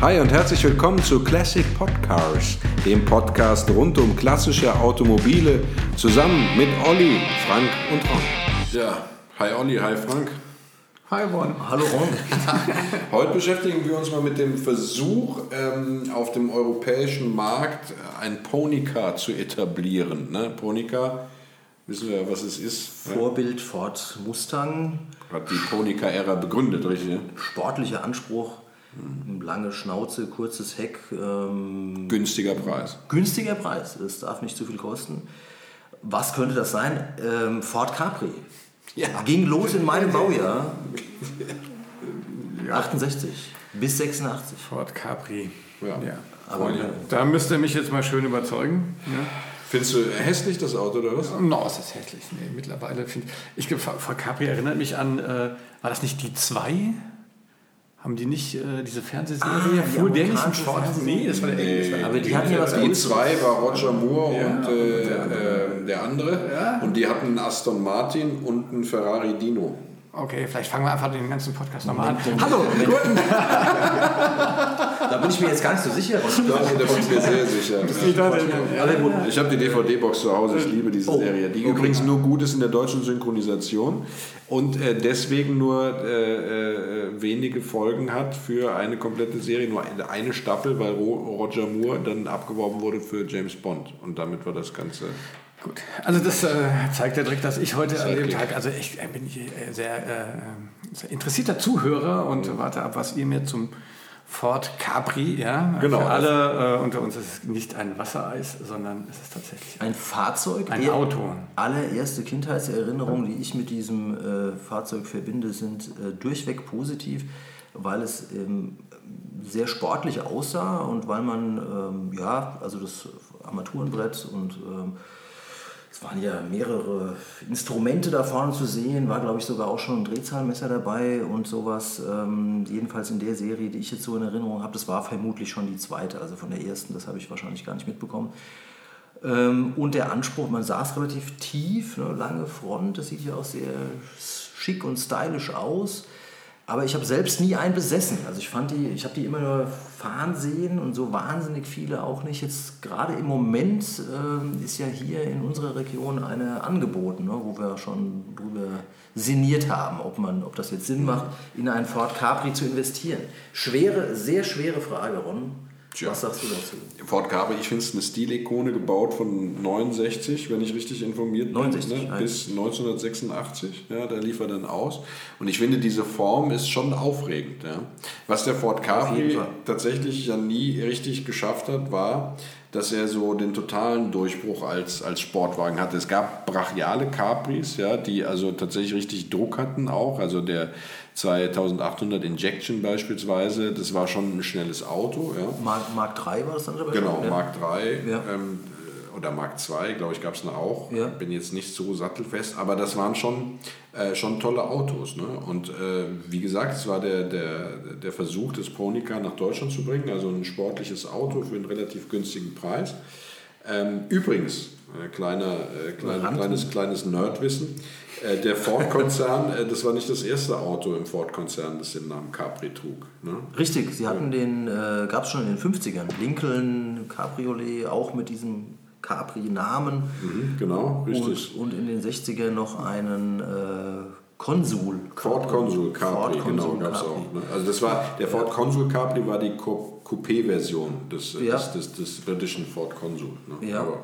Hi und herzlich willkommen zu Classic Podcars, dem Podcast rund um klassische Automobile, zusammen mit Olli, Frank und Ron. Ja, hi Olli, hi Frank. Hi Ron. Hallo Ron. Heute beschäftigen wir uns mal mit dem Versuch, ähm, auf dem europäischen Markt ein Ponycar zu etablieren. Ne? Ponycar, wissen wir, was es ist. Vorbild Ford Mustang. Hat die Ponycar-Ära begründet, richtig? Ne? Sportlicher Anspruch, lange Schnauze, kurzes Heck. Ähm, Günstiger Preis. günstiger Preis, es darf nicht zu viel kosten. Was könnte das sein? Ähm, Ford Capri. Ja. Ging los in meinem Baujahr. 68 bis 86. Ford Capri. Ja. Aber Freunde. Da müsst ihr mich jetzt mal schön überzeugen. Ja. Findest du hässlich das Auto oder was? No, ist das hässlich. Nee, mittlerweile finde ich. ich Ford Capri erinnert mich an, äh, war das nicht die zwei? Haben die nicht äh, diese Fernsehserie? Ah, die der im amerikanische Ford? Fernsehserie? Nee, das war der englische. aber die hatten ja was Die zwei war Roger Moore Ja, und, äh, äh, der andere. Ja. Und die hatten einen Aston Martin und einen Ferrari Dino. Okay, vielleicht fangen wir einfach den ganzen Podcast nochmal an. Moment, Hallo, Moment. guten Da bin ich mir jetzt gar nicht so sicher. Da bin ich mir sehr sicher. Gut. Ich habe die DVD-Box zu Hause, ich liebe diese Oh, Serie, die okay. übrigens nur gut ist in der deutschen Synchronisation und äh, deswegen nur äh, äh, wenige Folgen hat für eine komplette Serie, nur eine, eine Staffel, weil Ro Roger Moore dann abgeworben wurde für James Bond und damit war das Ganze... Gut, also das äh, zeigt ja direkt, dass ich heute an dem. Tag, also ich äh, bin ich, äh, sehr, äh, sehr interessierter Zuhörer und warte ab, was ihr mir zum Ford Capri, ja, Genau. für alle äh, unter uns ist es nicht ein Wassereis, sondern es ist tatsächlich Ein Fahrzeug? ein Auto. Allererste Kindheitserinnerungen, die ich mit diesem äh, Fahrzeug verbinde, sind durchweg positiv, weil es ähm, sehr sportlich aussah und weil man, ähm, ja, also das Armaturenbrett und ähm, es waren ja mehrere Instrumente da vorne zu sehen, war glaube ich sogar auch schon ein Drehzahlmesser dabei und sowas. Ähm, jedenfalls in der Serie, die ich jetzt so in Erinnerung habe, das war vermutlich schon die zweite, also von der ersten, das habe ich wahrscheinlich gar nicht mitbekommen. Ähm, und der Anspruch, man saß relativ tief, ne, lange Front, das sieht ja auch sehr schick und stylisch aus. Aber ich habe selbst nie einen besessen. Also ich fand die, ich habe die immer nur fahren sehen und so wahnsinnig viele auch nicht. Jetzt gerade im Moment ähm, ist ja hier in unserer Region eine angeboten, ne, wo wir schon drüber sinniert haben, ob, man, ob das jetzt Sinn macht, in einen Ford Capri zu investieren. Schwere, sehr schwere Frage, Ron. Tja. Was sagst du dazu? Ford Capri, ich finde es eine Stilikone gebaut von 69, wenn ich richtig informiert bin, 69, ne? bis 1986. Ja, da lief er dann aus. Und ich finde, diese Form ist schon aufregend. Ja. Was der Ford Capri tatsächlich ja nie richtig geschafft hat, war, dass er so den totalen Durchbruch als, als Sportwagen hatte. Es gab brachiale Capris, ja, die also tatsächlich richtig Druck hatten auch. Also der 2800 Injection beispielsweise, das war schon ein schnelles Auto. Ja. Mark, Mark 3 war das dann aber Genau, ja? Mark 3 Ja. ähm, oder Mark 2, glaube ich, gab es noch auch. Ja. Bin jetzt nicht so sattelfest, aber das waren schon, äh, schon tolle Autos. Ne? Und äh, wie gesagt, es war der, der, der Versuch, das Ponycar nach Deutschland zu bringen, also ein sportliches Auto für einen relativ günstigen Preis. Ähm, übrigens, äh, kleiner, äh, klein, Rand- kleines, kleines Nerdwissen, äh, der Ford-Konzern, das war nicht das erste Auto im Ford-Konzern, das den Namen Capri trug. Ne? Richtig, sie hatten den, äh, gab es schon in den 50ern, Lincoln, Cabriolet, auch mit diesem Capri-Namen. Mhm, genau, richtig. Und, und in den 60ern noch einen äh, Konsul. Ford Consul Capri, Ford genau, gab es auch. Ne? Also das war, der Ford Consul Capri war die Co- Coupé-Version des, Ja. des, des, des britischen Ford Consul. Ne? Ja. Aber, ja.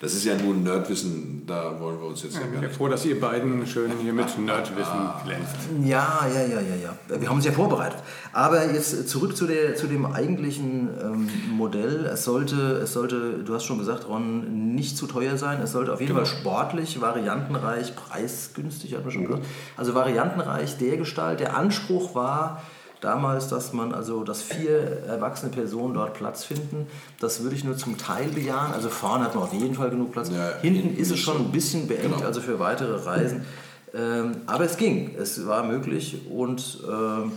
Das ist ja nur ein Nerdwissen, da wollen wir uns jetzt ja, Ich gar bin ja nicht... froh, dass ihr beiden schön hier mit Nerdwissen glänzt. Ja, ja, ja, ja, ja. Wir haben uns ja vorbereitet. Aber jetzt zurück zu, der, zu dem eigentlichen ähm, Modell. Es sollte, es sollte, du hast schon gesagt, Ron, nicht zu teuer sein. Es sollte auf jeden Fall sportlich, variantenreich, preisgünstig, hat man schon gesagt. Also variantenreich der Gestalt. Der Anspruch war damals, dass man also, dass vier erwachsene Personen dort Platz finden. Das würde ich nur zum Teil bejahen. Also vorne hat man auf jeden Fall genug Platz. Ja, Hinten ist es schon ein bisschen beengt, Genau. also für weitere Reisen. Ähm, aber es ging, es war möglich und ähm,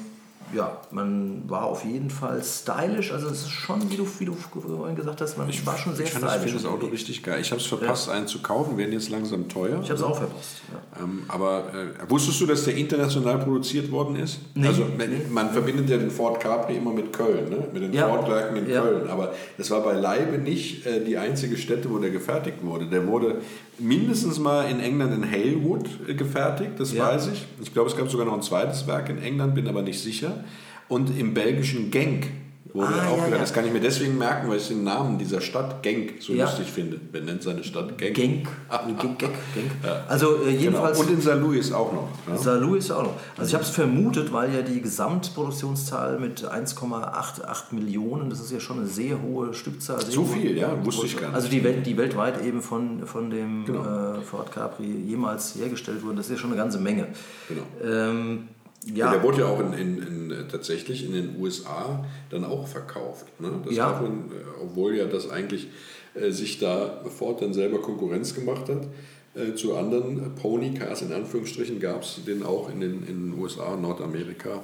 ja, man war auf jeden Fall stylisch. Also es ist schon, wie du, wie du vorhin gesagt hast, man Ich war schon sehr ich fand stylisch. finde das Auto richtig geil. Ich habe es verpasst, einen zu kaufen, werden jetzt langsam teuer. Ich habe es auch verpasst. Ja. Ähm, aber äh, wusstest du, dass der international produziert worden ist? Nee. Also man verbindet ja den Ford Capri immer mit Köln, ne? mit den Ja. Ford-Werken in Ja. Köln. Aber das war beileibe nicht äh, die einzige Stätte, wo der gefertigt wurde. Der wurde mindestens mal in England in Halewood äh, gefertigt, das Ja. weiß ich. Ich glaube, es gab sogar noch ein zweites Werk in England, bin aber nicht sicher. Und im belgischen Genk wurde Ah, auch ja, ja. Das kann ich mir deswegen merken, weil ich den Namen dieser Stadt Genk so Ja. lustig finde. Wer nennt seine Stadt Genk? Genk. Genk, Genk, Genk. Also äh, Genau. jedenfalls. Und in St. Louis auch noch. Ne? Ja auch noch. Also ich habe es vermutet, weil ja die Gesamtproduktionszahl mit 1,88 Millionen, das ist ja schon eine sehr hohe Stückzahl. Sehr So hohe- viel, ja, wusste ich gar nicht. Also die, Welt, die weltweit eben von, von dem Genau. äh, Ford Capri jemals hergestellt wurden, das ist ja schon eine ganze Menge. Genau. Ähm, Ja. Der wurde ja auch in, in, in, äh, tatsächlich in den USA dann auch verkauft. Ne? Das Ja. man, äh, obwohl ja das eigentlich äh, sich da Ford dann selber Konkurrenz gemacht hat. Äh, zu anderen Pony Cars in Anführungsstrichen gab es den auch in den, in den USA, Nordamerika.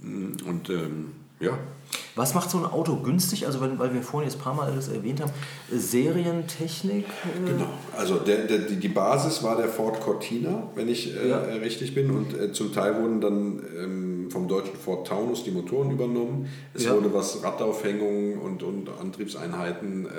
Mm, Und ähm, ja, was macht so ein Auto günstig? Also weil, weil wir vorhin jetzt ein paar Mal das erwähnt haben, äh, Serientechnik. Äh, Genau, also der, der, die Basis war der Ford Cortina, wenn ich äh, Ja. richtig bin. Und äh, zum Teil wurden dann ähm, vom deutschen Ford Taunus die Motoren übernommen. Es Ja. wurde was Radaufhängungen und, und Antriebseinheiten, äh,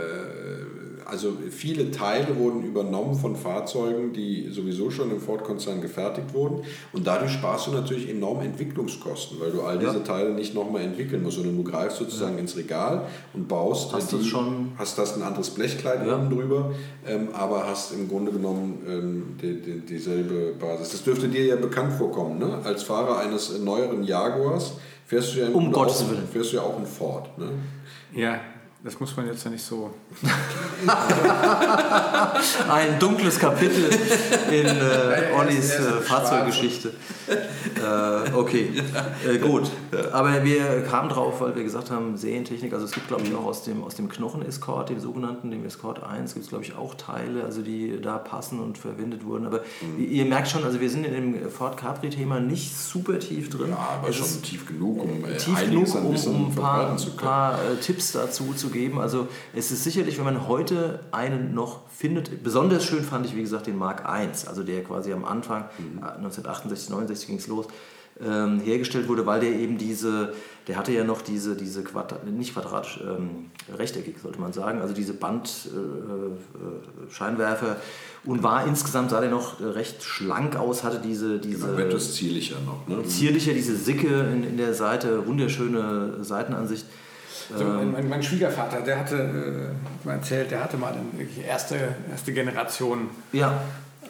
also viele Teile wurden übernommen von Fahrzeugen, die sowieso schon im Ford-Konzern gefertigt wurden. Und dadurch sparst du natürlich enorm Entwicklungskosten, weil du all Ja. diese Teile nicht nochmal entwickeln musst, sondern du greifst sozusagen ins Regal und baust Hast du schon- hast das ein anderes Blechkleid Ja. oben drüber, ähm, aber hast im Grunde genommen ähm, die, die, dieselbe Basis. Das dürfte dir ja bekannt vorkommen, ne? Als Fahrer eines neueren Jaguars fährst du ja Um Gottes auch, Willen. fährst du ja auch einen Ford. Ne? Ja, das muss man jetzt ja nicht so. Ein dunkles Kapitel in äh, Ollis äh, Fahrzeuggeschichte. Äh, okay, äh, gut. Aber wir kamen drauf, weil wir gesagt haben, Serientechnik, also es gibt glaube ich auch aus dem, aus dem Knochen-Escort, dem sogenannten, dem Escort 1, gibt es glaube ich auch Teile, also die da passen und verwendet wurden. Aber ihr, ihr merkt schon, also wir sind in dem Ford Capri-Thema nicht super tief drin. Ja, aber Es schon ist tief genug, um äh, tief genug, um, um ein paar, paar äh, Tipps dazu zu geben. Also es ist sicherlich, wenn man heute einen noch findet, besonders schön fand ich, wie gesagt, den Mark I, also der quasi am Anfang, Mhm. äh, 1968, 69 ging es los, ähm, hergestellt wurde, weil der eben diese, der hatte ja noch diese, diese Quadrat, nicht quadratisch, ähm, rechteckig sollte man sagen, also diese Bandscheinwerfer äh, Scheinwerfer und war insgesamt, sah der noch äh, recht schlank aus, hatte diese, diese Genau, etwas zierlicher noch. Ne? zierlicher, diese Sicke in, in der Seite, wunderschöne Seitenansicht. So, mein, mein, mein Schwiegervater, der hatte, äh, mal erzählt, der hatte mal eine wirklich erste, erste Generation Ja,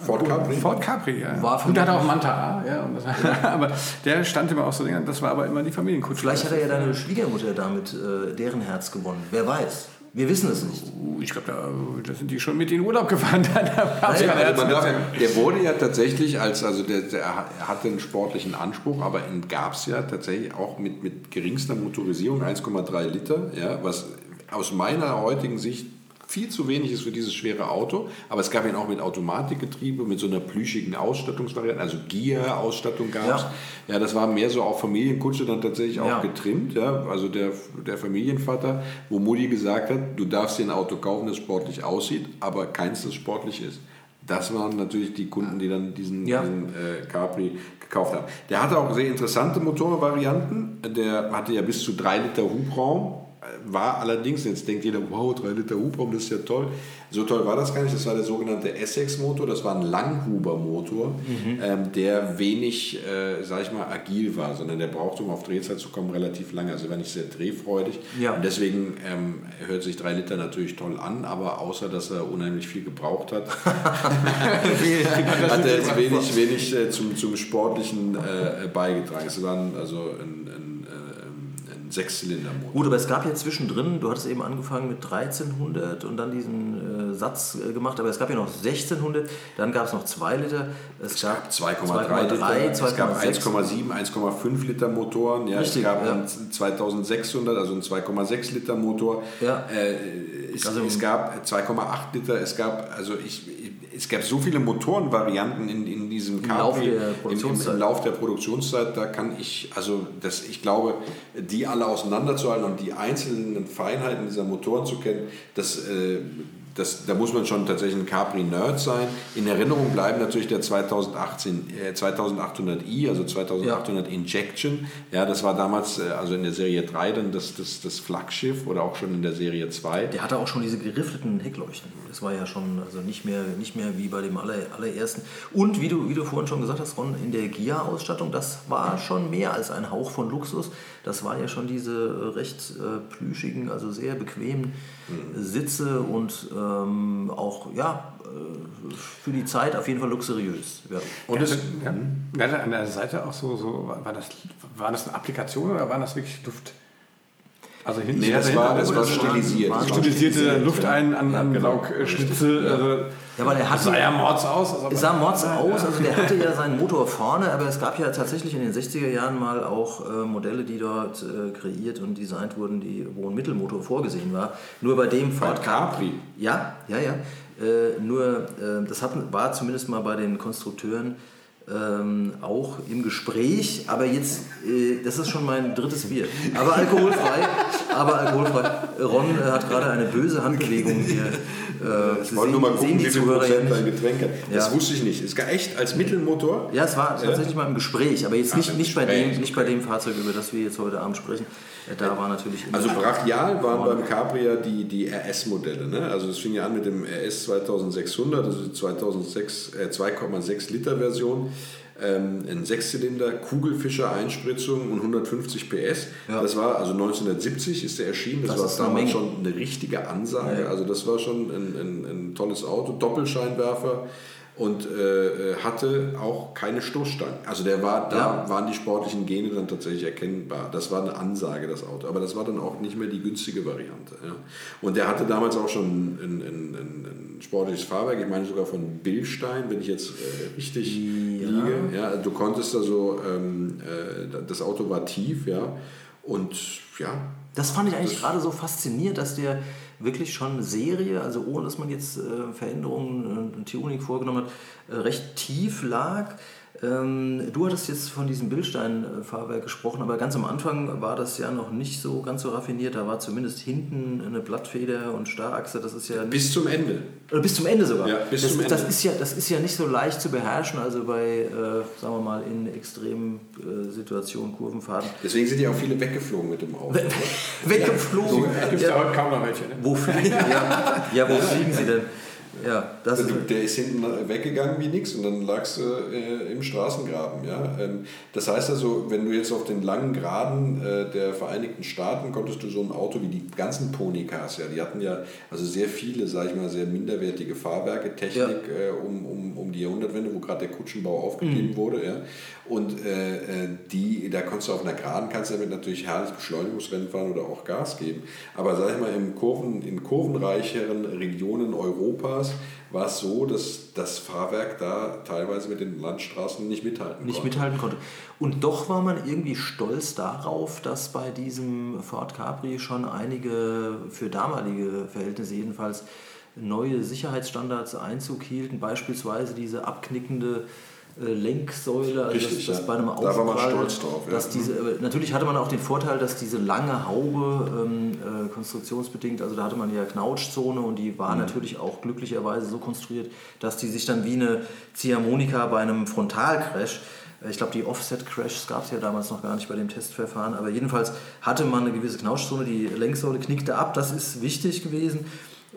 Ford Capri? Ford Capri, ja. War und der hatte auch Manta A, ja. Und das, aber der stand immer auf so das war aber immer die Familienkutsche. vielleicht hat er ja deine Schwiegermutter damit äh, deren Herz gewonnen. Wer weiß. Wir wissen es nicht. Uh, Ich glaube, da, da sind die schon mit in den Urlaub gefahren. Da gab's Nein, Also man darf, der wurde ja tatsächlich als, also der, der er hatte einen sportlichen Anspruch, aber ihn gab es ja tatsächlich auch mit, mit geringster Motorisierung, 1,3 Liter, ja, was aus meiner heutigen Sicht viel zu wenig ist für dieses schwere Auto. Aber es gab ihn auch mit Automatikgetriebe, mit so einer plüschigen Ausstattungsvariante, also Gear-Ausstattung gab es. Ja. Ja. das war mehr so auf Familienkutsche dann tatsächlich auch Ja. getrimmt. Ja. Also der, der Familienvater, wo Mutti gesagt hat, du darfst dir ein Auto kaufen, das sportlich aussieht, aber keins, das sportlich ist. Das waren natürlich die Kunden, die dann diesen, Ja. diesen äh, Capri gekauft haben. Der hatte auch sehr interessante Motorvarianten. Der hatte ja bis zu 3 Liter Hubraum. War allerdings, jetzt denkt jeder, wow, 3 Liter Hubraum, das ist ja toll. So toll war das gar nicht. Das war der sogenannte Essex-Motor. Das war ein Langhuber-Motor, ähm, der wenig, äh, sag ich mal, agil war, sondern der brauchte, um auf Drehzahl zu kommen, relativ lange. Also er war nicht sehr drehfreudig. Ja. Und deswegen ähm, hört sich 3 Liter natürlich toll an, aber außer, dass er unheimlich viel gebraucht hat, hat er jetzt wenig, wenig äh, zum, zum Sportlichen äh, beigetragen. Es war ein, also ein, ein Sechszylindermotor. Gut, aber es gab ja zwischendrin, du hattest eben angefangen mit 1300 und dann diesen äh, Satz äh, gemacht, aber es gab ja noch 1600, dann gab es noch 2 Liter, es gab 2,3 Liter, es gab 2,6. 1,7, 1,5 Liter Motoren, ja, Richtig, es gab ja. einen 2600, also einen 2,6 Liter Motor, Ja. äh, es, Also- es gab 2,8 Liter, es gab, also ich, es gab so viele Motorenvarianten in, in, diesem Im Lauf Capri, der im, im, Produktionszeit. im Lauf der Produktionszeit, da kann ich, also das, ich glaube, die alle auseinanderzuhalten und die einzelnen Feinheiten dieser Motoren zu kennen, das, äh, das, da muss man schon tatsächlich ein Capri-Nerd sein. In Erinnerung bleiben natürlich der 2018, äh, 2800i, also 2800 Injection. Ja, das war damals, äh, also in der Serie 3 dann das, das, das Flaggschiff oder auch schon in der Serie 2. Der hatte auch schon diese geriffelten Heckleuchten. Das war ja schon also nicht mehr, nicht mehr wie bei dem aller, allerersten. Und wie du, wie du vorhin schon gesagt hast, Ron, in der Gia-Ausstattung, das war schon mehr als ein Hauch von Luxus. Das waren ja schon diese äh, recht äh, plüschigen, also sehr bequemen äh, Sitze und ähm, auch ja, äh, für die Zeit auf jeden Fall luxuriös. Ja. Und es, Ja. Ja, an der Seite auch so, so war, das, war das eine Applikation oder waren das wirklich Luft? Also hinten Nee, das war, das war waren- stilisiert. waren stilisierte stilisiert, Luft ja. ein an, an genau. Schnitzel. Also, Ja, weil er das hatte, sah ja mords aus. Also sah mords aus, also der hatte ja seinen Motor vorne, aber es gab ja tatsächlich in den 60er Jahren mal auch äh, Modelle, die dort äh, kreiert und designt wurden, die, wo ein Mittelmotor vorgesehen war. Nur bei dem Ford Capri. Ja, ja, ja. Äh, nur, äh, das hat, war zumindest mal bei den Konstrukteuren ähm, auch im Gespräch, aber jetzt, äh, das ist schon mein drittes Bier. Aber alkoholfrei, aber alkoholfrei. Ron äh, hat gerade eine böse Handbewegung hier. Äh, Ich wollte nur mal gucken, wie viel Prozent dein. Getränk hat. Das Ja. wusste ich nicht. Ist gar echt als Mittelmotor? Ja, es war tatsächlich mal im Gespräch, aber jetzt Ach, nicht, nicht, bei Gespräch, dem, nicht bei dem Fahrzeug, über das wir jetzt heute Abend sprechen. Äh, Da war natürlich Also brachial waren beim Cabria die, die RS-Modelle. Ne? Also es fing ja an mit dem RS 2600, also die 2006, äh, 2,6 Liter Version. Ähm, ein Sechszylinder, Kugelfischer-Einspritzung und 150 PS. Ja. Das war, also 1970 ist der erschienen, das, Das war damals schon eine richtige Ansage. Ja. Also das war schon ein, ein, ein tolles Auto, Doppelscheinwerfer und äh, äh, hatte auch keine Stoßstangen. Also der war, da Ja. waren die sportlichen Gene dann tatsächlich erkennbar. Das war eine Ansage, das Auto. Aber das war dann auch nicht mehr die günstige Variante. Ja. Und der hatte damals auch schon ein, ein, ein, ein sportliches Fahrwerk, ich meine sogar von Billstein, wenn ich jetzt äh, richtig Ja. liege. Ja, du konntest da so, ähm, äh, das Auto war tief, ja. Und ja, Das fand ich eigentlich gerade so faszinierend, dass der wirklich schon Serie, also ohne dass man jetzt äh, Veränderungen und Tuning vorgenommen hat, äh, recht tief lag. Ähm, du hattest jetzt von diesem Bildstein-Fahrwerk gesprochen, aber ganz am Anfang war das ja noch nicht so ganz so raffiniert. Da war zumindest hinten eine Blattfeder und Starrachse. Das ist ja nicht bis zum Ende. Oder bis zum Ende sogar. Ja, bis das, zum Das, Ende. ist ja, das ist ja nicht so leicht zu beherrschen, also bei, äh, sagen wir mal, in extremen äh, Situationen, Kurvenfahrten. Deswegen sind ja auch viele weggeflogen mit dem Auto. Weggeflogen. Gibt es ja, ja heute kaum noch welche. Ne? wo fliegen, ja, ja, wo fliegen sie denn? Ja, das ist, Also Der ist hinten weggegangen wie nichts und dann lagst du äh, im Straßengraben. Ja? Ähm, das heißt also, wenn du jetzt auf den langen Graden äh, der Vereinigten Staaten konntest du so ein Auto wie die ganzen Ponycars, ja, die hatten ja also sehr viele, sage ich mal, sehr minderwertige Fahrwerke, Technik Ja. äh, um, um, um die Jahrhundertwende, wo gerade der Kutschenbau aufgegeben Mhm. wurde. Ja? Und äh, äh, die, da konntest du auf einer Geraden, kannst du damit natürlich herrlich Beschleunigungsrennen fahren oder auch Gas geben. Aber sag ich mal, im Kurven, in kurvenreicheren Regionen Europas war es so, dass das Fahrwerk da teilweise mit den Landstraßen nicht mithalten nicht konnte. mithalten konnte. Und doch war man irgendwie stolz darauf, dass bei diesem Ford Capri schon einige, für damalige Verhältnisse jedenfalls, neue Sicherheitsstandards Einzug hielten, beispielsweise diese abknickende Lenksäule, also Richtig, dass, dass ja. bei einem Da war man stolz drauf, ja. dass diese, äh, natürlich hatte man auch den Vorteil, dass diese lange Haube ähm, äh, konstruktionsbedingt, also da hatte man ja Knautschzone und die Mhm. war natürlich auch glücklicherweise so konstruiert, dass die sich dann wie eine Ziehharmonika bei einem Frontalcrash äh, ich glaube, die Offset-Crashs gab es ja damals noch gar nicht bei dem Testverfahren, aber jedenfalls hatte man eine gewisse Knautschzone, die Lenksäule knickte ab, das ist wichtig gewesen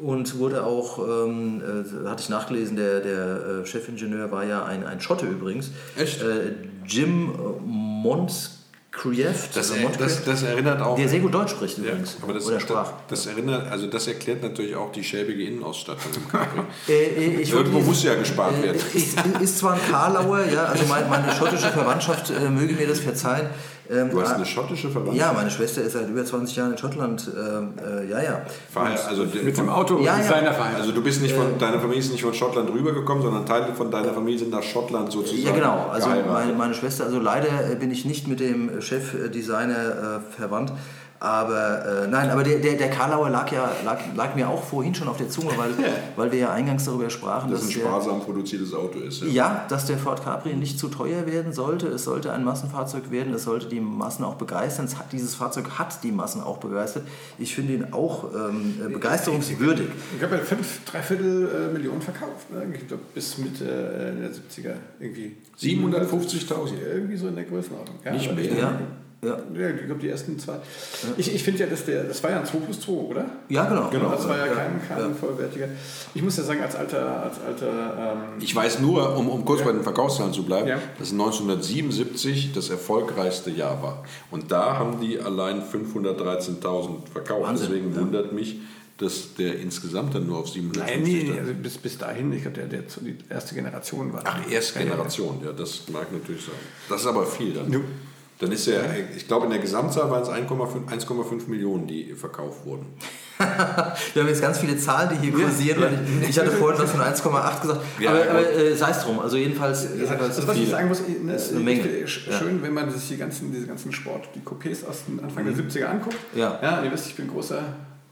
und wurde auch, ähm, äh, hatte ich nachgelesen, der, der äh, Chefingenieur war ja ein, ein Schotte übrigens. Echt? Äh, Jim Montcrieft. Das, er, das, das erinnert auch. der sehr gut Deutsch spricht ja, übrigens. aber das, oder sprach. das erinnert, also das erklärt natürlich auch die schäbige Innenausstattung im Capri. Äh, äh, ich Irgendwo muss ja gespart werden. Äh, Ist, ist zwar ein Karlauer, ja, also mein, meine schottische Verwandtschaft äh, möge mir das verzeihen. Ähm, Du hast eine schottische Verwandtschaft. ja, meine Schwester ist seit über 20 Jahren in Schottland. ähm, äh, ja, ja. Verhe- also, Mit dem Auto Ja, ja. Designer verheiratet. Also du bist nicht von, deine Familie ist nicht von Schottland rübergekommen, sondern Teile von deiner Familie sind nach Schottland sozusagen Ja, genau. Also meine, meine Schwester, also leider äh, bin ich nicht mit dem Chefdesigner äh, verwandt, Aber äh, nein, aber der, der, der Karlauer lag ja lag, lag mir auch vorhin schon auf der Zunge, weil, weil wir ja eingangs darüber sprachen, Das dass ein der, sparsam produziertes Auto ist. Ja. ja, dass der Ford Capri nicht zu teuer werden sollte. Es sollte ein Massenfahrzeug werden, es sollte die Massen auch begeistern. Es hat, dieses Fahrzeug hat die Massen auch begeistert. Ich finde ihn auch ähm, äh, begeisterungswürdig. Ich habe ja fünf, dreiviertel äh, Millionen verkauft, ne? ich glaub, bis Mitte äh, der 70er irgendwie. 750.000. Irgendwie so in der Größenordnung. Ja, Nicht aber mehr. Ja, ja. Ja, ich glaube, die ersten zwei. Ich, ich finde ja, dass der, das war ja ein 2 plus 2, oder? Ja, genau. Genau. Das war ja Ja, kein, kein ja. vollwertiger. Ich muss ja sagen, als alter, als alter ähm, Ich weiß nur, um, um kurz bei den Verkaufszahlen zu bleiben, Ja. dass 1977 das erfolgreichste Jahr war. Und da haben die allein 513.000 verkauft. Wahnsinn, Deswegen ja. wundert mich, dass der insgesamt dann nur auf 750 Nein, nee, stand. also bis, bis dahin, ich glaube, der, der die erste Generation war. Ach, erste Generation, ja, das mag natürlich sein. Das ist aber viel dann. Ja. Dann ist ja, ich glaube, in der Gesamtzahl waren es 1,5 1,5 Millionen, die verkauft wurden. Wir haben jetzt ganz viele Zahlen, die hier kursieren, weil ich, ich hatte vorhin was von 1,8 gesagt. Ja, aber aber äh, sei es drum. Also jedenfalls, Das, jedenfalls das, was ich viele. sagen muss, ne, ist eine ich Menge. Ja. schön, wenn man sich die ganzen, diese ganzen Sport, die Coupés aus den Anfang der 70er anguckt. Ja. ja. Ihr wisst, ich bin großer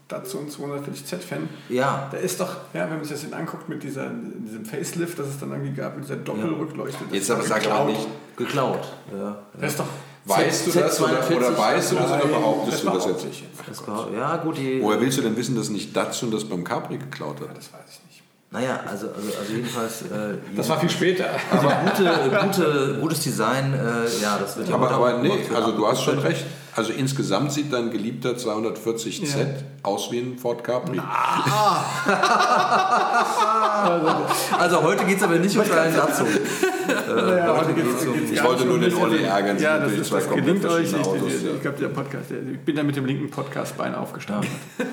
Datsun 240Z-Fan. Ja. Da ist doch, ja, wenn man sich das jetzt anguckt mit dieser, diesem Facelift, das es dann irgendwie gab, mit dieser Doppelrückleuchte. Jetzt aber sag geklaut. nicht, Geklaut. Ja. Das ist doch. Weißt du das oder, Z42 oder weißt du das oder behauptest du das jetzt? Das war, ja, gut. Woher willst du denn wissen, dass nicht Datsun das beim Capri geklaut hat? Das weiß ich nicht. Naja, also, also, also jedenfalls. Äh, Das war viel später. aber gute, gute, gutes Design, äh, ja, das wird ja Aber, aber nee, also du hast schon recht. Also insgesamt sieht dein geliebter 240Z Ja. aus wie ein Ford Capri. Also heute geht es aber nicht um deinen Datsun. Ja, heute geht's- um- Ich wollte nur den. Olli ärgern, Ja, das, ist, das gelingt euch. Ich, Autos, ich, ja. ich glaube, der Podcast, ich bin da mit dem linken Podcastbein aufgestanden.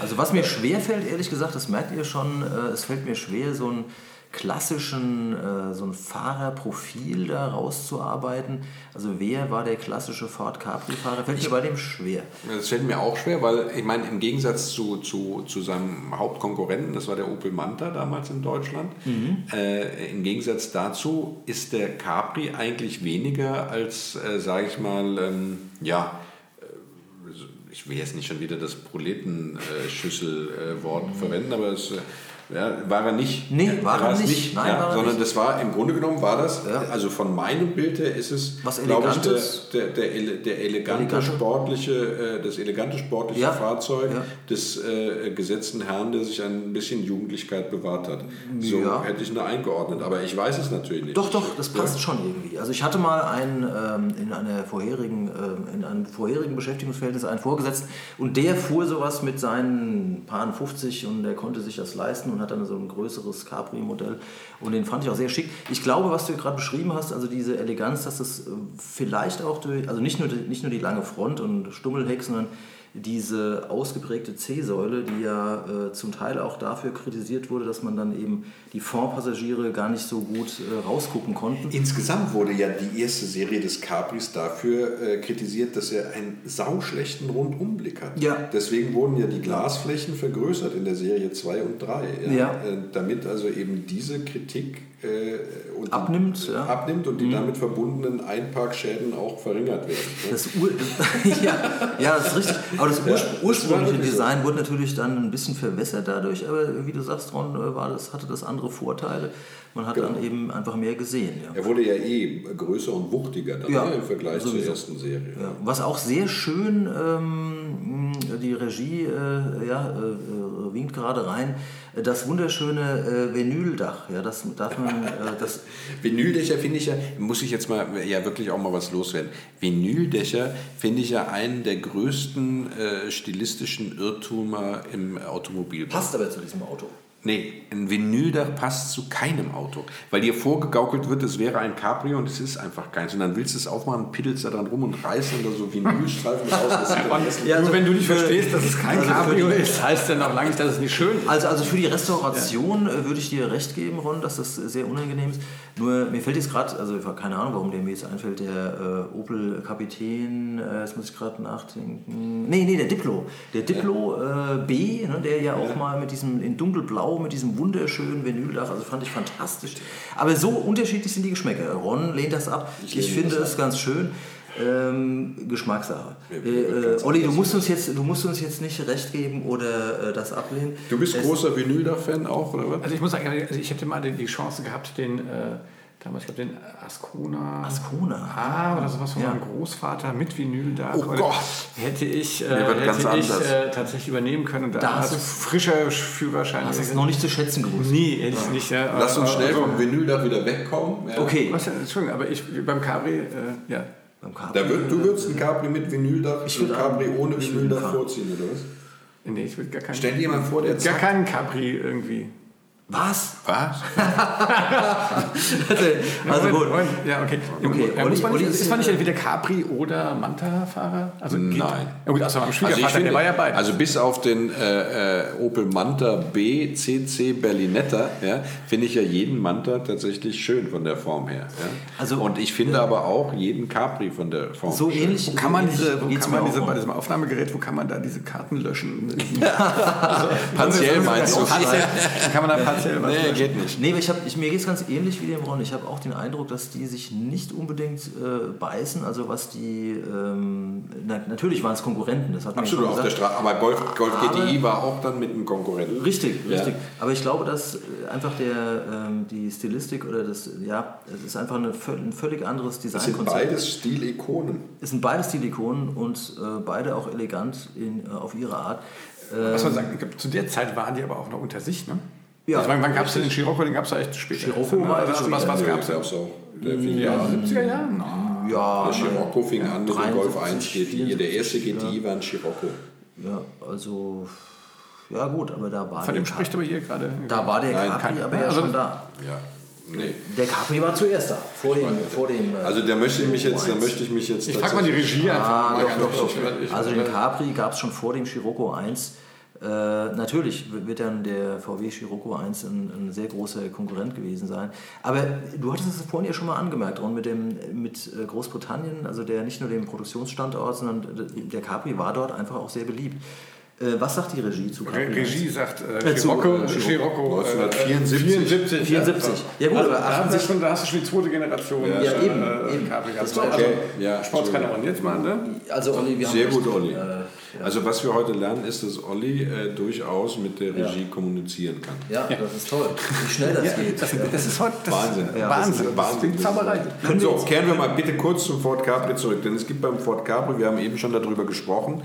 Also was mir schwer fällt, ehrlich gesagt, das merkt ihr schon, äh, es fällt mir schwer, so einen klassischen, äh, so ein Fahrerprofil da rauszuarbeiten. Also wer war der klassische Ford Capri-Fahrer? Fällt mir bei dem schwer. Das fällt mir auch schwer, weil ich meine, im Gegensatz zu, zu, zu seinem Hauptkonkurrenten, das war der Opel Manta damals in Deutschland, äh, im Gegensatz dazu ist der Capri eigentlich weniger als, äh, sage ich mal, ähm, ja, äh, ich will jetzt nicht schon wieder das Proletenschüssel-Wort verwenden, aber es äh, ja, war er nicht. Nee, war er es nicht. Nein, ja, war er sondern nicht. das war im Grunde genommen war das, Ja. also von meinem Bild her ist es, Was glaube ich, der, der, der, der elegante, Elegante. sportliche, äh, das elegante sportliche Ja. Fahrzeug Ja. des äh, gesetzten Herrn, der sich ein bisschen Jugendlichkeit bewahrt hat. So Ja. hätte ich ihn da eingeordnet, aber ich weiß es natürlich nicht. Doch, doch, das passt schon irgendwie. Also ich hatte mal einen, ähm, in, einer vorherigen, ähm, in einem vorherigen Beschäftigungsverhältnis einen Vorgesetzten und der fuhr sowas mit seinen Paaren 50 und der konnte sich das leisten und hat dann so ein größeres Capri-Modell und den fand ich auch sehr schick. Ich glaube, was du gerade beschrieben hast, also diese Eleganz, dass das äh, vielleicht auch durch, also nicht nur, nicht nur die lange Front und Stummelheck, sondern diese ausgeprägte C-Säule, die ja äh, zum Teil auch dafür kritisiert wurde, dass man dann eben die Fondpassagiere gar nicht so gut äh, rausgucken konnten. Insgesamt wurde ja die erste Serie des Capris dafür äh, kritisiert, dass er einen sauschlechten Rundumblick hat. Ja. Deswegen wurden ja die Glasflächen vergrößert in der Serie 2 und 3. Ja. Äh, damit also eben diese Kritik äh, und Abnimmt, ja. Mhm. abnimmt und die damit verbundenen Einparkschäden auch verringert werden. Das Ur ja, ja, das ist richtig. Aber das Ja, Ur das war ursprüngliche so. Design wurde natürlich dann ein bisschen verwässert dadurch, aber wie du sagst, Ron, äh, war das, hatte das andere Vorteile. Man hat Genau. dann eben einfach mehr gesehen. Ja. Er wurde ja eh größer und wuchtiger dann Ja, ne, im Vergleich sowieso. zur ersten Serie. Was auch sehr schön, ähm, die Regie äh, ja, äh, winkt gerade rein, äh, das wunderschöne äh, Vinyldach. Ja, das darf man, äh, das, Vinyldächer finde ich ja, muss ich jetzt mal ja wirklich auch mal was loswerden. Vinyldächer finde ich ja einen der größten äh, stilistischen Irrtümer im Automobilbau. passt aber zu diesem Auto. Nee, ein Vinyldach passt zu keinem Auto. Weil dir vorgegaukelt wird, es wäre ein Cabrio und es ist einfach keins. Und dann willst du es aufmachen, piddelst da dran rum und reißt dann da so Vinylstreifen raus. Ja, also Nur wenn du nicht für- verstehst, dass es kein also Cabrio die- ist, heißt ja noch lange nicht, dass es nicht schön ist. Also, also für die Restauration äh, würde ich dir recht geben, Ron, dass das sehr unangenehm ist. Nur mir fällt jetzt gerade, also keine Ahnung, warum der mir jetzt einfällt, der äh, Opel Kapitän, äh, jetzt muss ich gerade nachdenken. Nee, nee, der Diplo. Der Diplo äh, B, ne, der ja auch mal mit diesem in dunkelblau, mit diesem wunderschönen Vinyldach, also fand ich fantastisch. Aber so unterschiedlich sind die Geschmäcker. Ron lehnt das ab. Ich, lehne finde es ganz schön. Ähm, Geschmackssache. Ja, Äh, äh, Olli, du musst, uns jetzt, du musst uns jetzt nicht recht geben oder äh, das ablehnen. Du bist Es- großer Vinyl-Fan auch, oder was? Also ich muss sagen, also ich hätte mal die Chance gehabt, den, äh, damals, ich glaube, den Ascona. Ascona. Ah, oder sowas von Ja. meinem Großvater mit Vinyl da. Oh Gott. Hätte ich, äh, hätte ich äh, tatsächlich übernehmen können. Und Da da hast du's- frischer Führerschein. Hast du es noch nicht zu schätzen gewusst? Nie, hätte ich nicht. Ja, Lass uns schnell vom Vinyl da wieder wegkommen. Ja. Okay. Was? Entschuldigung, aber ich beim Cabri, äh, ja. Beim Capri, Da würd, du würdest ein Capri mit Vinyldach, Ich ein Capri einen- ohne Vinyldach vorziehen, oder was? Nee, ich will gar keinen. Stell dir mal vor, der gar keinen Cabri irgendwie. Was? Was? also gut. Moment, Ja, okay. Okay, ja, Olli- muss man Olli nicht, ist man nicht entweder Capri oder Manta-Fahrer? Also Nein. Ja gut, Also, Schwiegervater, ich finde, der war ja bei. also bis auf den äh, äh, Opel Manta B CC Berlinetta ja, finde ich ja jeden Manta tatsächlich schön von der Form her. Ja. Also, Und ich finde aber auch jeden Capri von der Form So schön. ähnlich. wo kann man so ähnlich diese, wo kann man diese, bei diesem Aufnahmegerät, wo kann man da diese Karten löschen? Partiell meinst du? Partiell, kann man da partiell was Nee, löschen? Geht nicht. Nee, ich hab, ich, mir geht es ganz ähnlich wie dem Ron. Ich habe auch den Eindruck, dass die sich nicht unbedingt äh, beißen. Also was die, ähm, na, natürlich waren es Konkurrenten, das hat man Absolut schon auf der. Straße. Aber Golf, Golf Aber- GTI war auch dann mit einem Konkurrenten. Richtig, Ja. richtig. Aber ich glaube, dass äh, einfach der, ähm, die Stilistik oder das, ja, es ist einfach eine, ein völlig anderes Das sind Designkonzept. beides Stilikonen. Es sind beide Stilikonen und äh, beide auch elegant in, äh, auf ihre Art. Was man sagen, ich glaub, zu der Zeit waren die aber auch noch unter sich, ne? Ja, also wann wann gab es den Scirocco? Den gab es ja echt später. Scirocco war also, was, was gab es Ja, auch. Der fing Ja, ja an. 70er Jahren? Ja, Der Scirocco fing an mit dem 73, Golf 1 GTI. Der erste 74, GTI war ein Scirocco. ja, also, ja gut, aber da war Von dem spricht aber hier gerade. Da war der Nein, Capri kein- aber ja also- schon da. Ja. Nee. Der Capri war zuerst da, vor dem, vor dem äh, Also da möchte ich mich jetzt, da möchte ich mich jetzt Ich frage mal die Regie einfach. Ah, mal doch, doch, doch. Also den Capri gab es schon vor dem Scirocco 1. Äh, natürlich wird dann der VW Scirocco 1 ein, ein sehr großer Konkurrent gewesen sein. Aber du hattest es vorhin ja schon mal angemerkt, Ron, mit, dem, mit äh, Großbritannien, also der nicht nur dem Produktionsstandort, sondern der Capri war dort einfach auch sehr beliebt. Äh, was sagt die Regie zu Capri? Re- 1? Regie sagt äh, Äh, Scirocco, äh, Scirocco, äh, 1974. 74. 74. Ja gut, also, aber da, hast du 78 schon, da hast du schon die zweite Generation. Ja, Ja, äh, eben, äh, eben. War- also, Okay, ja, Sportskanal. Und jetzt mal, ne? Also Olli, wir haben Sehr recht. gut, Olli. Äh, Also was wir heute lernen, ist, dass Olli äh, durchaus mit der Ja. Regie kommunizieren kann. ja, das ist toll. Wie schnell das geht. Das, das ist heute das Wahnsinn. Ja, Wahnsinn. das Wahnsinn. Das Zauberei. Wir so, kehren wir mal bitte kurz zum Ford Capri zurück, denn es gibt beim Ford Capri, wir haben eben schon darüber gesprochen,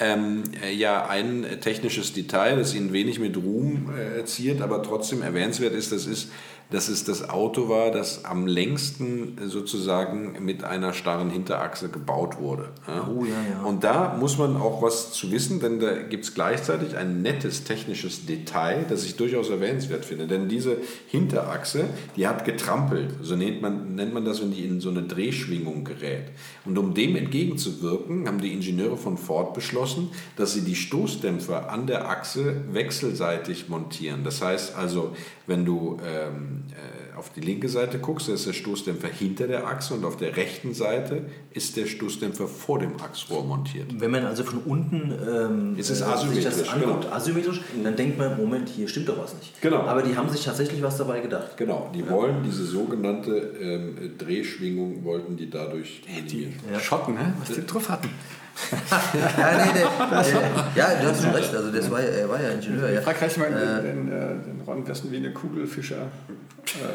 ähm, äh, ja ein technisches Detail, das ihn wenig mit Ruhm äh, ziert, aber trotzdem erwähnenswert ist, das ist, dass es das Auto war, das am längsten sozusagen mit einer starren Hinterachse gebaut wurde. Oh, ja, ja. Und da muss man auch was zu wissen, denn da gibt es gleichzeitig ein nettes technisches Detail, das ich durchaus erwähnenswert finde. Denn diese Hinterachse, die hat getrampelt. So nennt man, nennt man das, wenn die in so eine Drehschwingung gerät. Und um dem entgegenzuwirken, haben die Ingenieure von Ford beschlossen, dass sie die Stoßdämpfer an der Achse wechselseitig montieren. Das heißt also, wenn du ähm, äh, auf die linke Seite guckst, ist der Stoßdämpfer hinter der Achse und auf der rechten Seite ist der Stoßdämpfer vor dem Achsrohr montiert. Wenn man also von unten ähm, Es ist äh, sich das anguckt, genau. asymmetrisch, dann denkt man, Moment, hier stimmt doch was nicht. Genau. Aber die haben sich tatsächlich was dabei gedacht. Genau, die wollen diese sogenannte ähm, Drehschwingung, wollten die dadurch eliminieren. Ja. Schotten, ne? was die drauf hatten. ja, nee, nee, äh, ja, du hast schon recht. Also das war, ja- er war ja Ingenieur. Ja. Frag gleich mal den, äh, den Ron Westen wie eine Kugelfischer.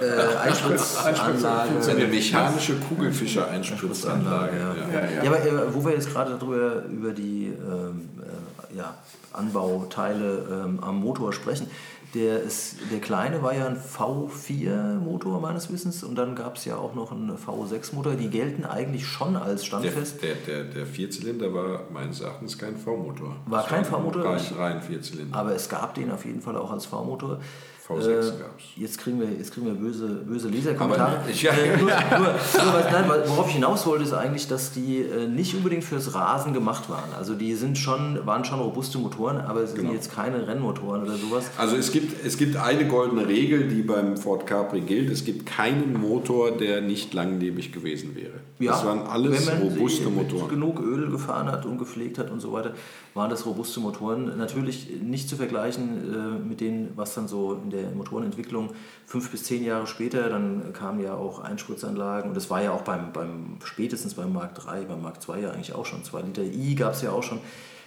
Äh, Einspritzanlage. Eine mechanische Kugelfischer-Einspritzanlage. Ja. Ja. Ja, aber äh, wo wir jetzt gerade darüber über die ähm, äh, ja, Anbauteile ähm, am Motor sprechen, der, ist, der kleine war ja ein V4-Motor meines Wissens und dann gab es ja auch noch einen V6-Motor. Die gelten eigentlich schon als Der, standfest. der, der, der Vierzylinder war meines Erachtens kein V-Motor. War Das kein ein V-Motor? Rein, rein Vierzylinder. Aber es gab den auf jeden Fall auch als V-Motor. V6 Äh, gab's. Jetzt kriegen wir, jetzt kriegen wir böse, böse Leserkommentare. Aber- ja. Äh, nur, nur, nur was, nein, worauf ich hinaus wollte, ist eigentlich, dass die äh, nicht unbedingt fürs Rasen gemacht waren. Also die sind schon, waren schon robuste Motoren, aber es sind Genau. jetzt keine Rennmotoren oder sowas. Also es gibt, es gibt eine goldene Regel, die beim Ford Capri gilt. Es gibt keinen Motor, der nicht langlebig gewesen wäre. Ja, das waren alles wenn man robuste Motoren. genug Öl gefahren hat und gepflegt hat und so weiter, waren das robuste Motoren. Natürlich nicht zu vergleichen äh, mit denen, was dann so in der Motorenentwicklung fünf bis zehn Jahre später, dann kamen ja auch Einspritzanlagen und das war ja auch beim, beim spätestens beim Mark III, beim Mark II ja eigentlich auch schon. 2 Liter I gab es ja auch schon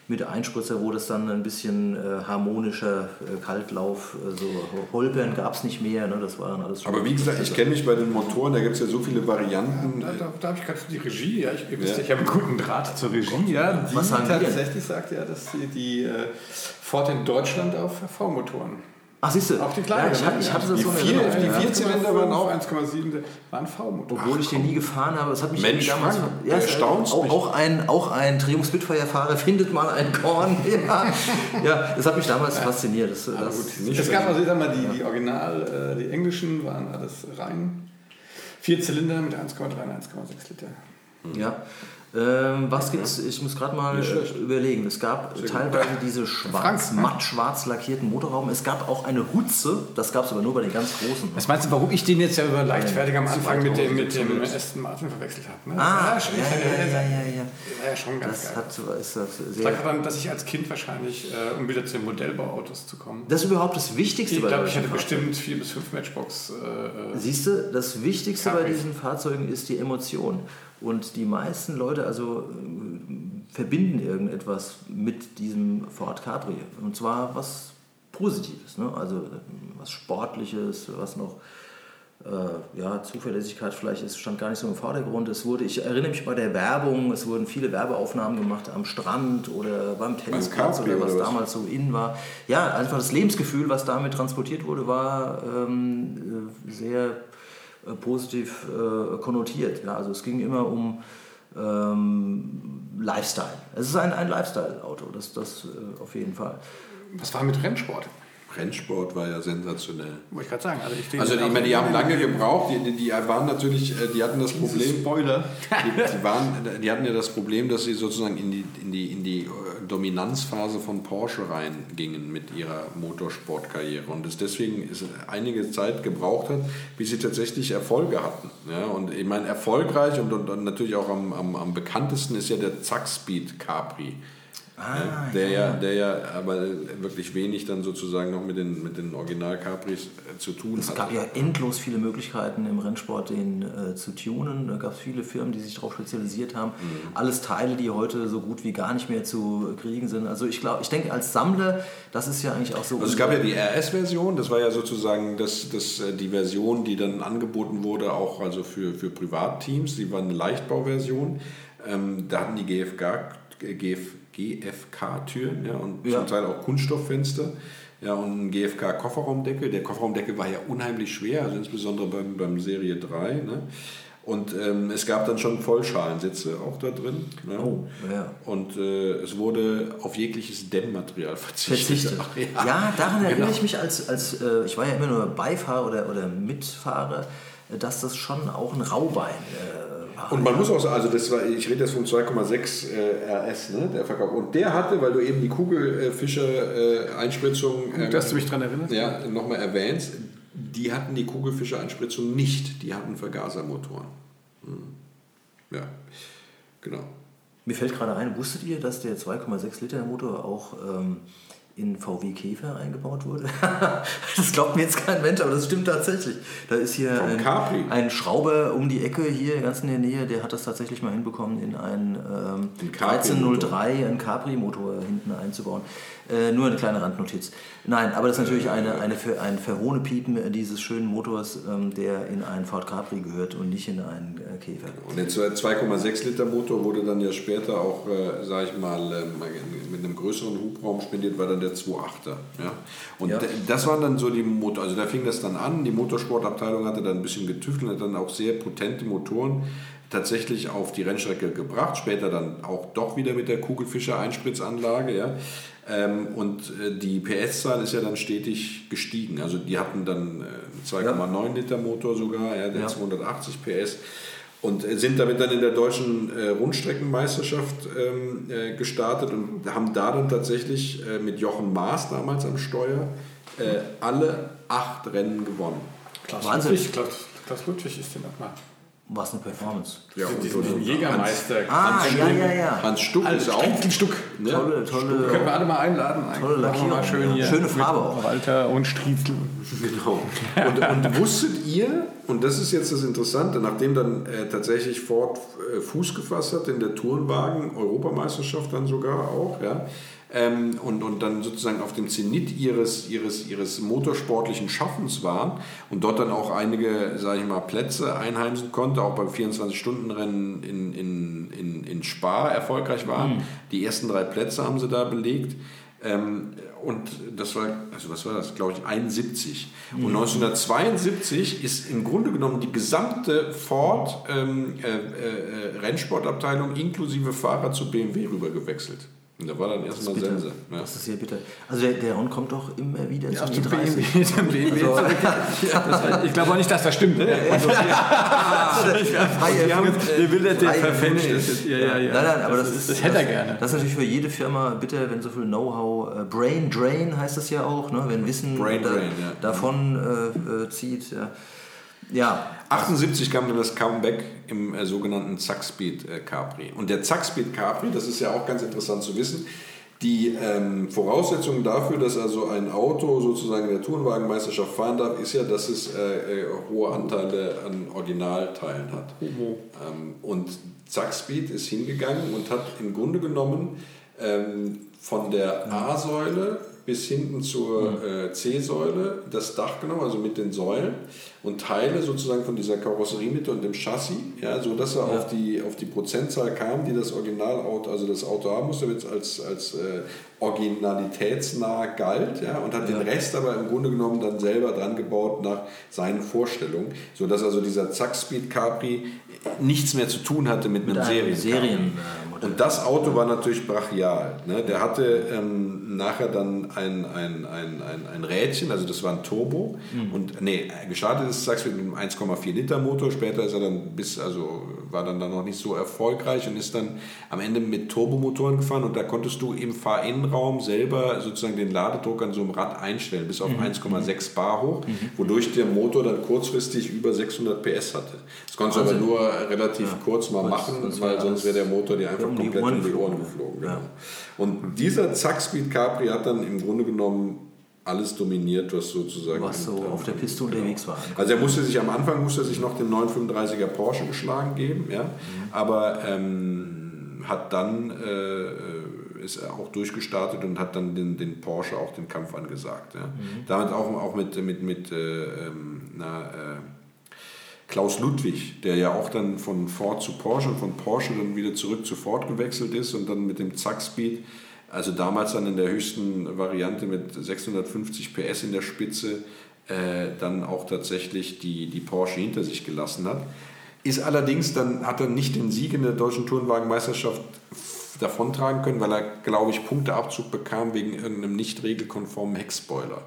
mit Einspritzer, wo das dann ein bisschen äh, harmonischer äh, Kaltlauf, äh, so Holpern gab es nicht mehr. Ne? Das war dann alles schon. Aber wie gesagt, ich kenne mich bei den Motoren, da gibt es ja so viele Varianten. Da, da, da habe ich gerade die Regie, ja, ich, ihr wisst, ja. ich habe einen guten Draht zur Regie. Ja, die Was sagen tatsächlich sagt ja, dass die, die äh, Ford in Deutschland auf V-Motoren. Ach, siehst du, Auch die kleinen. ja, ich, hab- ich hatte das Die so in vier- die ja. vier Zylinder waren auch- 1,7, waren V-Motoren. Obwohl ich den nie gefahren habe, das hat mich Mensch, damals. Frank, ja, erstaunst auch, mich. auch ein, auch ein Triumph Spitfire-Fahrer findet mal ein Korn. Ja, ja, das hat mich damals fasziniert. Das, das, gut, nicht es gab also, ich sag mal, die, die Original, äh, die englischen waren alles rein. Vier Zylinder mit 1,3 und 1,6 Liter. Ja. Ähm, was gibt's? Ich muss gerade mal äh, überlegen. Es gab teilweise diese schwarz, Frank, matt schwarz lackierten Motorrauben. Es gab auch eine Hutze, das gab es aber nur bei den ganz großen. Was meinst du, warum ich den jetzt ja über leichtfertig am Anfang mit dem, mit dem. Aston Martin verwechselt habe? Ne? Ah, ja, schon, ja, ja, ja, ja, ja. war ja schon ganz Das geil. hat, ist das Das sehr. lag daran, dass ich als Kind wahrscheinlich, äh, um wieder zu den Modellbauautos zu kommen, Das ist überhaupt das Wichtigste ich bei glaube, ich solchen hätte Fahrzeugen. bestimmt vier bis fünf Matchbox. Äh, Siehst du, das Wichtigste bei diesen Fahrzeugen ist die Emotion. Und die meisten Leute also äh, verbinden irgendetwas mit diesem Ford Capri. Und zwar was Positives, ne? also äh, was Sportliches, was noch äh, ja, Zuverlässigkeit vielleicht ist, stand gar nicht so im Vordergrund. Es wurde, ich erinnere mich bei der Werbung, es wurden viele Werbeaufnahmen gemacht am Strand oder beim Tennisplatz oder was oder was? damals so in war. Ja, einfach das Lebensgefühl, was damit transportiert wurde, war ähm, äh, sehr äh, positiv äh, konnotiert. Ja, also es ging immer um ähm, Lifestyle. Es ist ein, ein Lifestyle-Auto, das, das äh, auf jeden Fall. was war mit Rennsport? Rennsport war ja sensationell. Wollte ich gerade sagen. Also, ich Also ich meine, die haben lange gebraucht, die, die, die waren natürlich, äh, die hatten das Problem, Spoiler. die, die, waren, die hatten ja das Problem, dass sie sozusagen in die, in die, in die Dominanzphase von Porsche reingingen mit ihrer Motorsportkarriere und es deswegen einige Zeit gebraucht hat, bis sie tatsächlich Erfolge hatten. Ja, und ich meine, erfolgreich und, und, und natürlich auch am, am, am bekanntesten ist ja der Zack Speed Capri. Ah, der, ja, der ja aber wirklich wenig dann sozusagen noch mit den, mit den Original Capris äh, zu tun Es hat. gab ja endlos viele Möglichkeiten im Rennsport, den äh, zu tunen. Da gab es viele Firmen, die sich darauf spezialisiert haben. Mhm. Alles Teile, die heute so gut wie gar nicht mehr zu kriegen sind. Also ich glaube, ich denke als Sammler, das ist ja eigentlich auch so. Also es gab ja die RS-Version, das war ja sozusagen das, das, äh, die Version, die dann angeboten wurde, auch also für, für Privatteams. Die war eine Leichtbauversion. Ähm, da hatten die GFK, GF, GFK-Türen ja, und Ja. zum Teil auch Kunststofffenster. Ja, und ein GFK-Kofferraumdeckel. Der Kofferraumdeckel war ja unheimlich schwer, also insbesondere beim, beim Serie 3. Ne? Und ähm, es gab dann schon Vollschalensitze auch da drin. Ne? Oh, ja. Und äh, es wurde auf jegliches Dämmmaterial verzichtet. Verzichtet. Ach, Ja, daran erinnere Genau. ich mich, als, als äh, ich war ja immer nur Beifahrer oder, oder Mitfahrer, äh, dass das schon auch ein Raubein äh, war. Und man muss auch sagen, also das war, ich rede jetzt vom 2,6 äh, RS, ne, der Verkauf. Und der hatte, weil du eben die Kugelfischer-Einspritzung Gut, dass du mich daran erinnerst. ja, nochmal erwähnst, die hatten die Kugelfischer-Einspritzung nicht. Die hatten Vergasermotoren. Hm. Ja, genau. Mir fällt gerade ein, wusstet ihr, dass der 2,6 Liter Motor auch ähm, in VW Käfer eingebaut wurde? das glaubt mir jetzt kein Mensch, aber das stimmt tatsächlich. Da ist hier ein, ein Schrauber um die Ecke hier ganz in der Nähe, der hat das tatsächlich mal hinbekommen, in einen ähm, Ein Capri-Motor. 1303 einen Capri-Motor hinten einzubauen. Äh, nur eine kleine Randnotiz. Nein, aber das ist natürlich eine, eine, ein Verhohne-Piepen dieses schönen Motors, ähm, der in einen Ford Capri gehört und nicht in einen äh, Käfer. Und der 2,6 Liter Motor wurde dann ja später auch, äh, sage ich mal, ähm, mit einem größeren Hubraum spendiert, war dann der 2.8er. Ja? Und Ja. das waren dann so die Motor, also da fing das dann an, die Motorsportabteilung hatte dann ein bisschen getüftelt, hat dann auch sehr potente Motoren tatsächlich auf die Rennstrecke gebracht, später dann auch doch wieder mit der Kugelfischer-Einspritzanlage. Ja? Ähm, und äh, die PS-Zahl ist ja dann stetig gestiegen. Also die hatten dann äh, einen 2,9 Liter Motor sogar, ja, der Ja. 280 PS und äh, sind damit dann in der deutschen äh, Rundstreckenmeisterschaft ähm, äh, gestartet und haben da dann tatsächlich äh, mit Jochen Maas damals am Steuer äh, alle acht Rennen gewonnen. Klaus Wahnsinn. Ludwig, Klaus, Klaus Ludwig ist der nochmal. War es eine Performance. Ja, und, Diesen und Jägermeister. Ah, Hans, ja, Stuck- ja, ja. Hans Stuck ist auch. Ein Stück. Ne? Tolle, tolle. Können wir alle mal einladen. Tolle Lackierung, schön hier. Schöne Farbe auch. Walter und Striezel. Genau. Und, und wusstet ihr, und das ist jetzt das Interessante, nachdem dann äh, tatsächlich Ford äh, Fuß gefasst hat in der Tourenwagen-Europameisterschaft dann sogar auch, ja, ähm, und, und dann sozusagen auf dem Zenit ihres, ihres, ihres motorsportlichen Schaffens waren und dort dann auch einige, sage ich mal, Plätze einheimsen konnte, auch beim 24-Stunden-Rennen in, in, in, in Spa erfolgreich waren. Die ersten drei Plätze haben sie da belegt. Ähm, und das war, also was war das, glaube ich, 71. Und 1972 ist im Grunde genommen die gesamte Ford ähm, äh, äh, Rennsportabteilung inklusive Fahrer zu BMW rübergewechselt. Und da war dann erstmal. Sense. Ja. Das ist sehr bitter. Also der, der Ron kommt doch immer wieder Ja, zum zum E30. BMW. Zum BMW. Also- Das- Ich glaube auch nicht, dass das stimmt. Ne? Also, jetzt, wir will das Das, ja, ja, ja. Nein, nein, aber das, ist, das hätte er gerne. Das ist natürlich für jede Firma bitter, wenn so viel Know-how, äh, Brain Drain heißt das ja auch, ne? wenn Wissen Brain da, Drain, ja. davon äh, äh, zieht. Ja. Ja, 78 kam dann das Comeback im äh, sogenannten Zackspeed äh, Capri. Und der Zackspeed Capri, das ist ja auch ganz interessant zu wissen, die ähm, Voraussetzung dafür, dass also ein Auto sozusagen in der Tourenwagenmeisterschaft fahren darf, ist ja, dass es äh, äh, hohe Anteile an Originalteilen hat. Ähm, und Zackspeed ist hingegangen und hat im Grunde genommen ähm, von der A-Säule bis hinten zur äh, C-Säule das Dach genommen, also mit den Säulen und Teile sozusagen von dieser Karosseriemitte und dem Chassis, ja, so dass er auf, die, auf die Prozentzahl kam, die das Originalauto, also das Auto haben musste, es als, als äh, originalitätsnah galt, ja, und hat den Rest aber im Grunde genommen dann selber dran gebaut nach seinen Vorstellungen, so dass also dieser Zackspeed Capri nichts mehr zu tun hatte mit, einem einem Serien. Und das Auto war natürlich brachial. Ne? Der hatte ähm, nachher dann ein, ein, ein, ein, ein Rädchen, also das war ein Turbo. Und nee, gestartet ist Sachs mit einem 1,4 Liter Motor. Später ist er dann bis, also war dann, dann noch nicht so erfolgreich und ist dann am Ende mit Turbomotoren gefahren. Und da konntest du im Fahrinnenraum selber sozusagen den Ladedruck an so einem Rad einstellen, bis auf 1,6 Bar hoch, wodurch der Motor dann kurzfristig über 600 PS hatte. Das konntest du aber nur relativ kurz mal machen, weil sonst wäre der Motor dir einfach um die komplett Ohren um die Ohren geflogen. geflogen. Ja. Genau. Und dieser Zackspeed Capri hat dann im Grunde genommen alles dominiert, was sozusagen was so auf der Piste unterwegs war. also er musste sich am Anfang musste sich noch den 935er Porsche geschlagen geben, ja, aber ähm, hat dann äh, ist er auch durchgestartet und hat dann den, den Porsche auch den Kampf angesagt. Ja. Damit auch, auch mit, mit, mit äh, ähm, na, äh, Klaus Ludwig, der ja auch dann von Ford zu Porsche und von Porsche dann wieder zurück zu Ford gewechselt ist und dann mit dem Zackspeed, also damals dann in der höchsten Variante mit 650 PS in der Spitze, äh, dann auch tatsächlich die, die Porsche hinter sich gelassen hat. Ist allerdings dann, hat er nicht den Sieg in der deutschen Tourenwagenmeisterschaft davontragen können, weil er, glaube ich, Punkteabzug bekam wegen irgendeinem nicht regelkonformen Heckspoiler.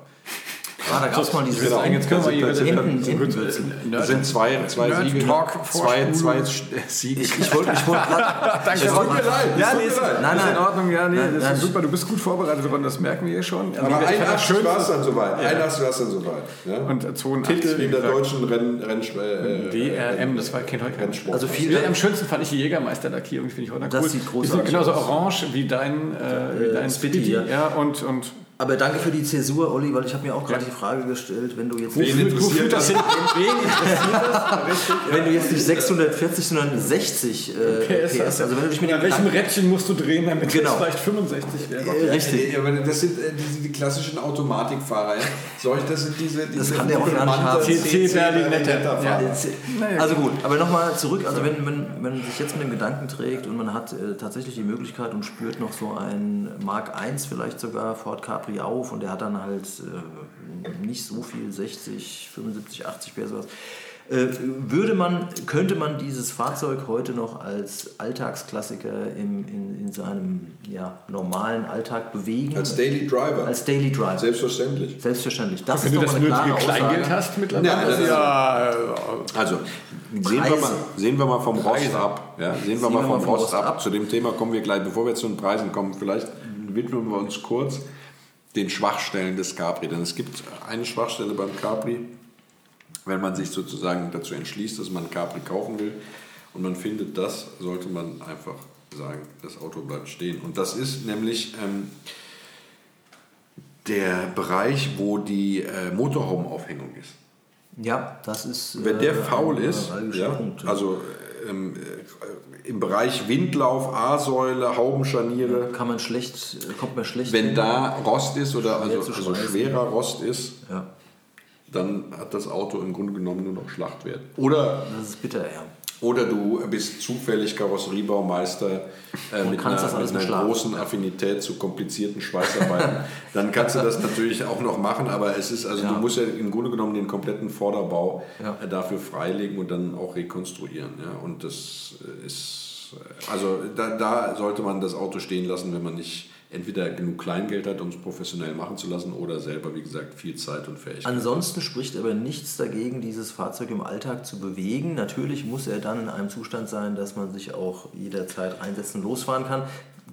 Ah, da gab es mal dieses Genau. Jetzt können wir Hinten- hinten äh, Das sind zwei, zwei Nerd Siege. Talk zwei, zwei Siege. Ich, ich wollte ich wollt gerade. Danke, Ron. wollt grad- Ja, tut nee, mir ist, leid. nein, Nein, ist in. Ordnung, ja, nee, Nein, das nein. ist super, du bist gut vorbereitet, Ron, das merken wir hier schon. Aber fand ein schön, du warst dann soweit. Ein hast du warst dann soweit. Ja? Und 82, Titel wie in der deutschen Renn, Renn, äh, DRM, das war kein heute. Rennsport. Also viel- Ja, am schönsten fand ich die Jägermeister-Lackierung, die finde ich heute Das cool. sieht Die großartig sind genauso aus. orange wie dein, äh, Spitty, ja. Ja, und, und Aber danke für die Zäsur, Olli, weil ich habe mir auch gerade die Frage gestellt, wenn du jetzt Wen nicht, interessiert das? Wen interessiert das? Richtig. wenn du jetzt nicht 640, sondern 60 äh, PS, hast. also wenn du dich mit An welchem Rädchen musst du drehen, damit Genau. es vielleicht 65 wäre? Äh, richtig. Ja, aber das sind äh, diese, die klassischen Automatikfahrer. Ja? Solch, das sind diese, diese kann der auch gar nicht haben. CC. Ja. Also gut, aber nochmal zurück, also wenn, wenn, wenn man sich jetzt mit dem Gedanken trägt und man hat äh, tatsächlich die Möglichkeit und spürt noch so ein Mark I vielleicht sogar Ford Capri auf und der hat dann halt äh, nicht so viel, 60, 75, 80 PS sowas. Äh, würde man, könnte man dieses Fahrzeug heute noch als Alltagsklassiker im, in, in seinem ja, normalen Alltag bewegen? Als Daily Driver. Als Daily Driver. Selbstverständlich. Selbstverständlich. Das Wenn ist du das nötige Kleingeld Aussage. hast mittlerweile. Ja, ja, Also, sehen wir, mal, sehen wir mal vom Rost ab. Ja, sehen wir mal vom vom Rost Rost ab. ab. Zu dem Thema kommen wir gleich. Bevor wir zu den Preisen kommen, vielleicht widmen wir uns kurz den Schwachstellen des Capri. Denn es gibt eine Schwachstelle beim Capri, wenn man sich sozusagen dazu entschließt, dass man Capri kaufen will und man findet das, sollte man einfach sagen, das Auto bleibt stehen. Und das ist nämlich ähm, der Bereich, wo die äh, Motorhaubenaufhängung ist. Ja, das ist. Wenn der äh, faul ist, ja, Punkt, ja. also ähm, äh, im Bereich Windlauf, A-Säule, Haubenscharniere, kann man schlecht, kommt man schlecht. wenn hin. da Rost ist oder also, also schwerer Rost ist, Ja, dann hat das Auto im Grunde genommen nur noch Schlachtwert. Oder das ist bitter, ja. Oder du bist zufällig Karosseriebaumeister äh, mit einer, mit einer großen Affinität zu komplizierten Schweißarbeiten. Dann kannst du das natürlich auch noch machen, aber es ist, also Ja. du musst ja im Grunde genommen den kompletten Vorderbau Ja. äh, dafür freilegen und dann auch rekonstruieren. Ja? Und das äh, ist, äh, also da, da sollte man das Auto stehen lassen, wenn man nicht entweder genug Kleingeld hat, um es professionell machen zu lassen, oder selber, wie gesagt, viel Zeit und Fähigkeit. Ansonsten spricht aber nichts dagegen, dieses Fahrzeug im Alltag zu bewegen. Natürlich muss er dann in einem Zustand sein, dass man sich auch jederzeit einsetzen, losfahren kann.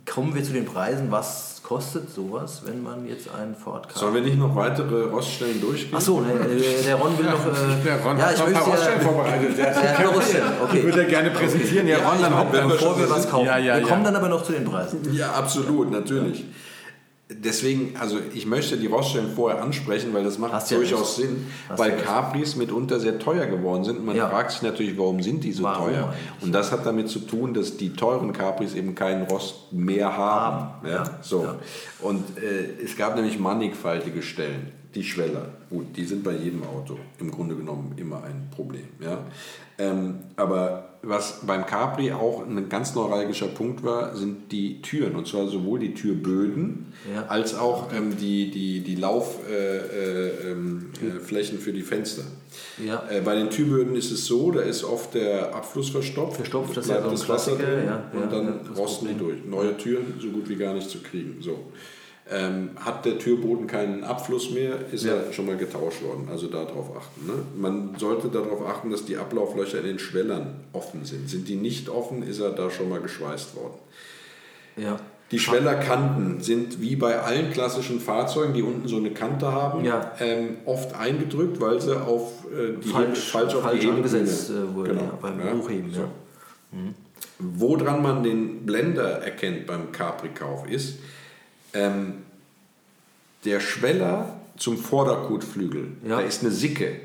Kommen wir zu den Preisen. Was kostet sowas, wenn man jetzt einen Ford Sollen wir nicht noch weitere Roststellen durchgehen? Achso, der, der Ron will noch. Äh, Der Ron ja, hat ich noch ein paar Roststellen ja. vorbereitet. Der, Ja, nur Roststellen, okay. würde er gerne präsentieren. Ja, Ron, dann wir Bevor wir was kaufen. Ja, ja, wir kommen dann aber noch zu den Preisen. Ja, absolut, natürlich. Deswegen, also ich möchte die Roststellen vorher ansprechen, weil das macht Hast durchaus. Sinn, Hast weil ja. Capris mitunter sehr teuer geworden sind. Und man Ja. fragt sich natürlich, warum sind die so Warum teuer? eigentlich? Und das hat damit zu tun, dass die teuren Capris eben keinen Rost mehr haben. Ja, so. Und äh, es gab nämlich mannigfaltige Stellen. Die Schweller, gut, die sind bei jedem Auto im Grunde genommen immer ein Problem. Ja? Ähm, aber was beim Capri auch ein ganz neuralgischer Punkt war, sind die Türen. Und zwar sowohl die Türböden Ja. als auch ähm, die, die, die Laufflächen äh, ähm, äh, für die Fenster. Ja. Äh, bei den Türböden ist es so, da ist oft der Abfluss verstopft. Verstopft, das ist ja so ein das Wasser drin ja, und dann rosten die durch. Neue Türen so gut wie gar nicht zu kriegen. So. Ähm, hat der Türboden keinen Abfluss mehr, ist Ja. er schon mal getauscht worden. Also darauf achten. Ne? Man sollte darauf achten, dass die Ablauflöcher in den Schwellern offen sind. Sind die nicht offen, ist er da schon mal geschweißt worden. Ja. Die Schwellerkanten sind wie bei allen klassischen Fahrzeugen, die unten so eine Kante haben, Ja. ähm, oft eingedrückt, weil sie auf äh, die Falsch- Hebel- auf falsch die angesetzt, äh, wurde, ja, beim Hochheben, ja. Woran man den Blender erkennt beim Capri-Kauf ist, ähm, der Schweller zum Vorderkotflügel, Ja. da ist eine Sicke.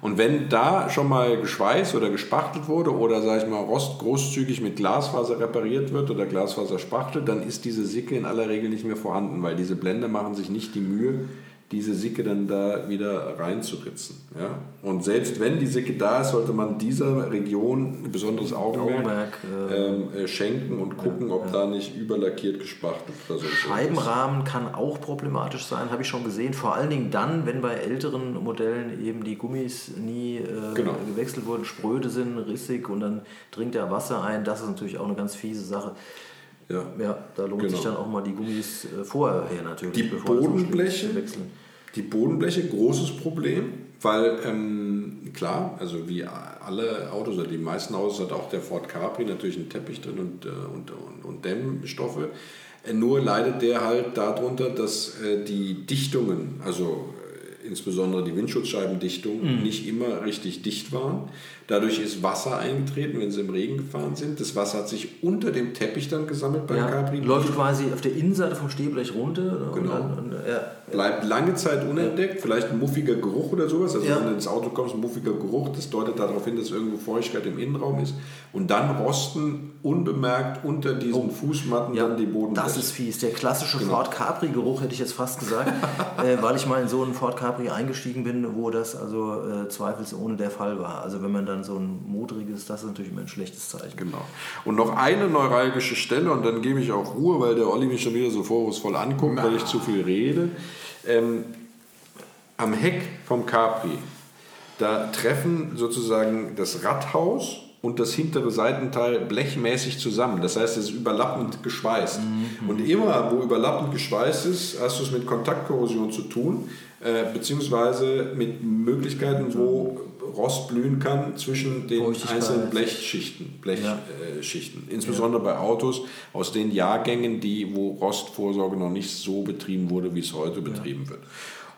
Und wenn da schon mal geschweißt oder gespachtelt wurde oder, sag ich mal, Rost großzügig mit Glasfaser repariert wird oder Glasfaser spachtelt, dann ist diese Sicke in aller Regel nicht mehr vorhanden, weil diese Blender machen sich nicht die Mühe, diese Sicke dann da wieder reinzuritzen. Ja? Und selbst wenn die Sicke da ist, sollte man dieser Region ein besonderes Augenmerk, Augenmerk, ähm, äh, schenken und gucken, ob da nicht überlackiert gespachtelt oder so. Scheibenrahmen kann auch problematisch sein, habe ich schon gesehen. Vor allen Dingen dann, wenn bei älteren Modellen eben die Gummis nie äh, Genau. gewechselt wurden, spröde sind, rissig und dann dringt da Wasser ein. Das ist natürlich auch eine ganz fiese Sache. Ja. Ja, da lohnt sich Genau. dann auch mal die Gummis äh, vorher natürlich. Die Bodenbleche? wechseln. Die Bodenbleche, großes Problem, weil ähm, klar, also wie alle Autos oder die meisten Autos hat auch der Ford Capri natürlich einen Teppich drin und, äh, und, und, und Dämmstoffe. Äh, Nur leidet der halt darunter, dass äh, die Dichtungen, also insbesondere die Windschutzscheibendichtung, nicht immer richtig dicht waren. Dadurch ist Wasser eingetreten, wenn sie im Regen gefahren sind. Das Wasser hat sich unter dem Teppich dann gesammelt beim Ja, Capri. läuft quasi auf der Innenseite vom Stehblech runter. Und Genau. dann, und, ja, bleibt lange Zeit unentdeckt, vielleicht ein muffiger Geruch oder sowas. Also Ja. wenn du ins Auto kommst, ein muffiger Geruch, das deutet darauf hin, dass irgendwo Feuchtigkeit im Innenraum ist. Und dann rosten unbemerkt unter diesen Fußmatten Ja, dann die Boden. das ist fies. Der klassische Genau. Ford Capri-Geruch hätte ich jetzt fast gesagt, äh, weil ich mal in so einen Ford Capri eingestiegen bin, wo das also äh, zweifelsohne der Fall war. Also wenn man dann so ein modriges, das ist natürlich immer ein schlechtes Zeichen. Genau. Und noch eine neuralgische Stelle, und dann gebe ich auch Ruhe, weil der Olli mich schon wieder so vorwurfsvoll anguckt, weil ich zu viel rede. Ähm, am Heck vom Capri, da treffen sozusagen das Radhaus und das hintere Seitenteil blechmäßig zusammen. Das heißt, es ist überlappend geschweißt. Und immer, wo überlappend geschweißt ist, hast du es mit Kontaktkorrosion zu tun, äh, beziehungsweise mit Möglichkeiten, wo Rost blühen kann zwischen den einzelnen Blechschichten, Ja. Blechschichten. Insbesondere bei Autos aus den Jahrgängen, die, wo Rostvorsorge noch nicht so betrieben wurde, wie es heute betrieben wird.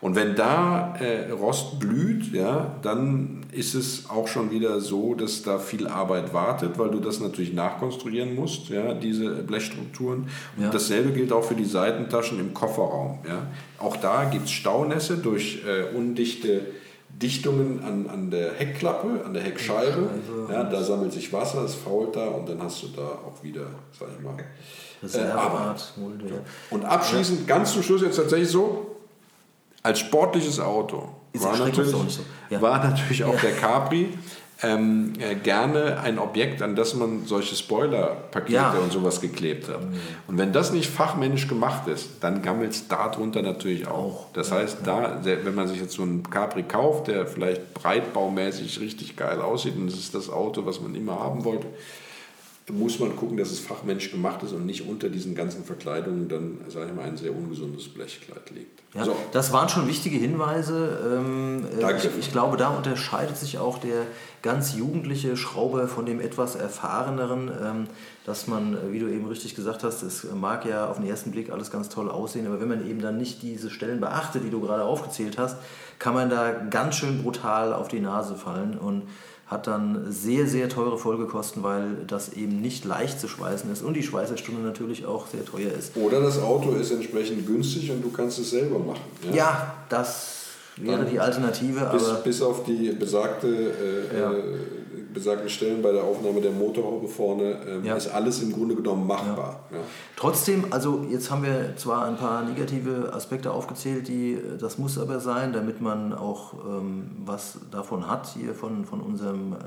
Und wenn da äh, Rost blüht, ja, dann ist es auch schon wieder so, dass da viel Arbeit wartet, weil du das natürlich nachkonstruieren musst, ja, diese Blechstrukturen. Und Ja. dasselbe gilt auch für die Seitentaschen im Kofferraum. Ja. Auch da gibt es Staunässe durch äh, undichte Dichtungen an, an der Heckklappe, an der Heckscheibe. Ja, da sammelt sich Wasser, es fault da und dann hast du da auch wieder, sag ich mal, Mulde, ja. und abschließend, ganz zum Schluss jetzt tatsächlich so, als sportliches Auto war natürlich, so. Ja. war natürlich auch der Capri ähm, äh, gerne ein Objekt, an das man solche Spoiler-Pakete Ja. und sowas geklebt hat. Und wenn das nicht fachmännisch gemacht ist, dann gammelt es darunter natürlich auch. Das heißt, da, wenn man sich jetzt so einen Capri kauft, der vielleicht breitbaumäßig richtig geil aussieht und das ist das Auto, was man immer haben wollte, muss man gucken, dass es fachmännisch gemacht ist und nicht unter diesen ganzen Verkleidungen dann, sage ich mal, ein sehr ungesundes Blechkleid liegt. Ja, So, Das waren schon wichtige Hinweise. Ähm, äh, Danke. ich, ich glaube, da unterscheidet sich auch der ganz jugendliche Schrauber von dem etwas erfahreneren, ähm, dass man, äh, wie du eben richtig gesagt hast, es mag ja auf den ersten Blick alles ganz toll aussehen, aber wenn man eben dann nicht diese Stellen beachtet, die du gerade aufgezählt hast, kann man da ganz schön brutal auf die Nase fallen und hat dann sehr, sehr teure Folgekosten, weil das eben nicht leicht zu schweißen ist und die Schweißerstunde natürlich auch sehr teuer ist. oder das Auto ist entsprechend günstig und du kannst es selber machen. Ja, das wäre Dann die Alternative, Bis, aber bis auf die besagte, äh, Ja. Äh, besagten Stellen bei der Aufnahme der Motorhaube vorne ähm, Ja. ist alles im Grunde genommen machbar. Ja. trotzdem, also jetzt haben wir zwar ein paar negative Aspekte aufgezählt, die das muss aber sein, damit man auch ähm, was davon hat hier von, von unserem äh,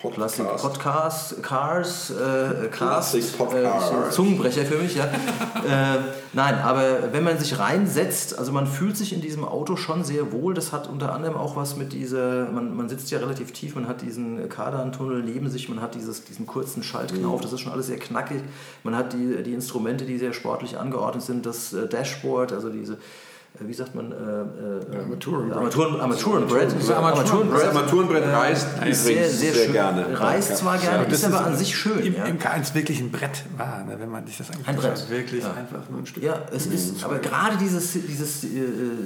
Podcast. Classic Podcast, Cars, äh, Cars, Classic Podcast. Äh, Zungenbrecher für mich, ja. äh, nein, aber wenn man sich reinsetzt, also man fühlt sich in diesem Auto schon sehr wohl. Das hat unter anderem auch was mit dieser, man, man sitzt ja relativ tief, man hat diesen Kardantunnel neben sich, man hat dieses, diesen kurzen Schaltknauf, das ist schon alles sehr knackig. Man hat die, die Instrumente, die sehr sportlich angeordnet sind, das äh, Dashboard, also diese äh, wie sagt man, äh, äh, Armaturenbrett. Armaturen, Armaturenbrett. Armaturenbrett. Das Armaturenbrett reißt sehr, übrigens sehr, sehr, schön. gerne. Reißt zwar gerne, das ist aber an sich schön. Im, ja. im K1 wirklich ein Brett war, ne, wenn man sich das anguckt. Ein Brett. Wirklich Ja. einfach nur ein Stück. Ja, es ist, aber gerade dieses, dieses äh,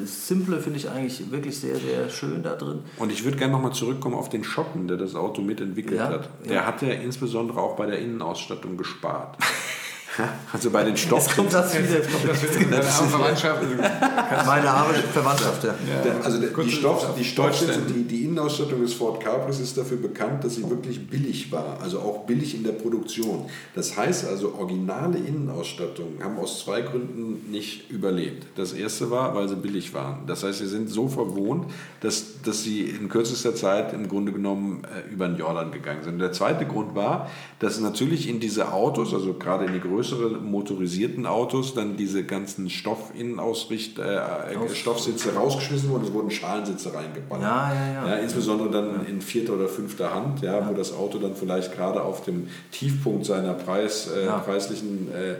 Simple finde ich eigentlich wirklich sehr, sehr schön da drin. Und ich würde gerne nochmal zurückkommen auf den Schotten, der das Auto mitentwickelt Ja, hat. Der ja. hat ja insbesondere auch bei der Innenausstattung gespart. also bei den Jetzt kommt Stoffen. das wieder. Das wird in deiner armen Verwandtschaft. Meine arme Verwandtschaft, ja. Der, also der, die, Stoff, die Stoffsitze, die, die Innenausstattung des Ford Capris ist dafür bekannt, dass sie wirklich billig war, also auch billig in der Produktion. Das heißt also, originale Innenausstattungen haben aus zwei Gründen nicht überlebt. Das erste war, weil sie billig waren. Das heißt, sie sind so verwohnt, dass, dass sie in kürzester Zeit im Grunde genommen äh, über den Jordan gegangen sind. Der zweite Grund war, dass natürlich in diese Autos, also gerade in die größeren motorisierten Autos, dann diese ganzen Stoffinnenausricht, äh, äh, Stoffsitze rausgeschmissen wurden, es wurden Schalensitze reingeballert. Ja, ja, ja. insbesondere dann in vierter oder fünfter Hand, ja, wo das Auto dann vielleicht gerade auf dem Tiefpunkt seiner Preis, äh, Ja. preislichen äh,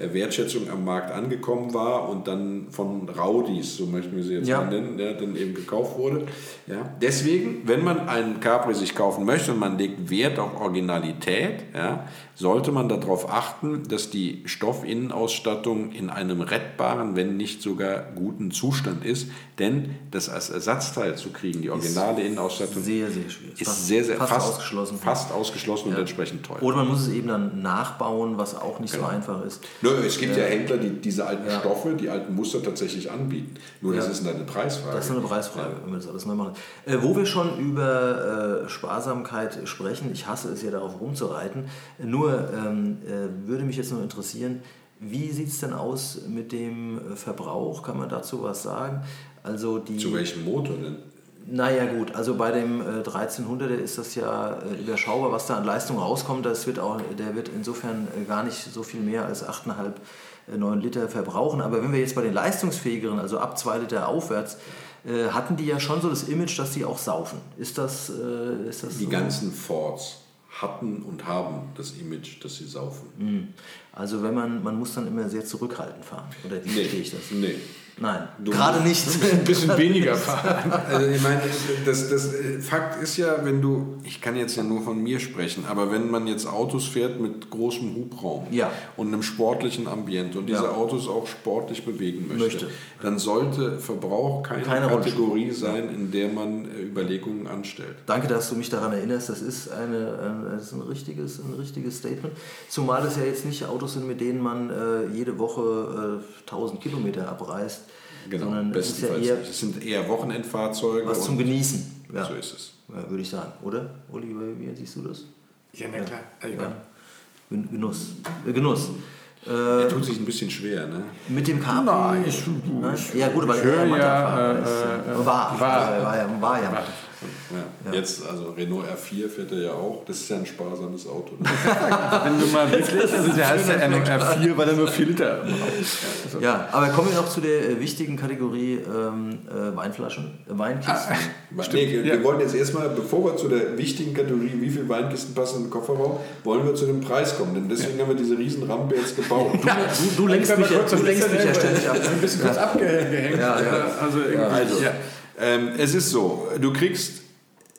Wertschätzung am Markt angekommen war und dann von Raudis, so möchten wir sie jetzt Ja. mal nennen, ja, dann eben gekauft wurde. Ja. Deswegen, wenn man einen Capri sich kaufen möchte und man legt Wert auf Originalität, ja, sollte man darauf achten, dass die Stoffinnenausstattung in einem rettbaren, wenn nicht sogar guten Zustand ist. Denn das als Ersatzteil zu kriegen, die originale Innenausstattung, Sehr, sehr schwierig. ist Fast- sehr, sehr fast fast, ausgeschlossen. Fast ausgeschlossen und entsprechend teuer. Oder man muss es eben dann nachbauen, was auch nicht Genau. so einfach ist. Nö, es gibt ja, Händler, die diese alten Stoffe, die alten Muster tatsächlich anbieten. Nur das Ja. ist eine Preisfrage. Das ist eine Preisfrage, wenn wir das alles neu machen. Äh, wo wir schon über äh, Sparsamkeit sprechen, ich hasse es ja darauf rumzureiten, nur ähm, äh, würde mich jetzt noch interessieren, wie sieht es denn aus mit dem Verbrauch? Kann man dazu was sagen? Also die, Zu welchem Motor denn? Naja gut, also bei dem äh, 1300er ist das ja äh, überschaubar, was da an Leistung rauskommt. Das wird auch, der wird insofern äh, gar nicht so viel mehr als 8,5, äh, 9 Liter verbrauchen. Aber wenn wir jetzt bei den leistungsfähigeren, also ab 2 Liter aufwärts, äh, hatten die ja schon so das Image, dass die auch saufen. Ist das, äh, ist das Die so? ganzen Fords hatten und haben das Image, dass sie saufen. Also wenn man, man muss dann immer sehr zurückhaltend fahren. Oder wie verstehe ich das? Nee. Nein, gerade nicht. Ein bisschen weniger fahren. Also ich meine, das, das Fakt ist ja, wenn du, ich kann jetzt ja nur von mir sprechen, aber wenn man jetzt Autos fährt mit großem Hubraum Ja. und einem sportlichen Ambiente und diese Ja. Autos auch sportlich bewegen möchte, Möchte. dann sollte Verbrauch keine, Keine Kategorie sein, in der man äh, Überlegungen anstellt. Danke, dass du mich daran erinnerst. Das ist, eine, ein, das ist ein, richtiges, ein richtiges Statement. Zumal es ja jetzt nicht Autos sind, mit denen man äh, jede Woche äh, 1000 Kilometer abreist, sondern es ist ja bestenfalls eher. Es sind eher Wochenendfahrzeuge. was zum Genießen. Ja. So ist es. Ja, würde ich sagen. Oder? Uli, wie siehst du das? Ja, na klar. Genuss. Äh, Genuss. Er Äh, tut sich ein bisschen schwer, ne? mit dem Capri. Nein, ich- Nein? Ja, gut, weil ich er ja, ist. äh, äh, war, war. war, ja, war ja. Ja. Jetzt, also Renault R4 fährt er ja auch. Das ist ja ein sparsames Auto. Ne? Wenn du mal wirklich, also der heißt ja R4, weil er nur 4 Liter braucht. Ja, aber kommen wir noch zu der äh, wichtigen Kategorie ähm, äh, Weinflaschen, äh, Weinkisten. nee, wir ja. Du, du lenkst mich, ja, du lenkst mich ja ständig ab. Ein bisschen kurz abgehängt. Ja, ja. Also, irgendwie, Also, ja. Ähm, es ist so, du kriegst,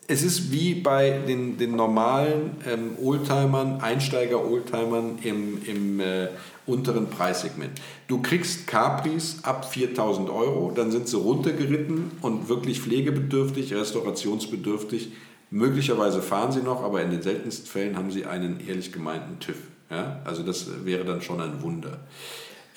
es ist wie bei den, den normalen ähm, Oldtimern, Einsteiger-Oldtimern im, im äh, unteren Preissegment. Du kriegst Capris ab 4000 Euro, dann sind sie runtergeritten und wirklich pflegebedürftig, restaurationsbedürftig. Möglicherweise fahren sie noch, aber in den seltensten Fällen haben sie einen ehrlich gemeinten TÜV. Ja? Also das wäre dann schon ein Wunder.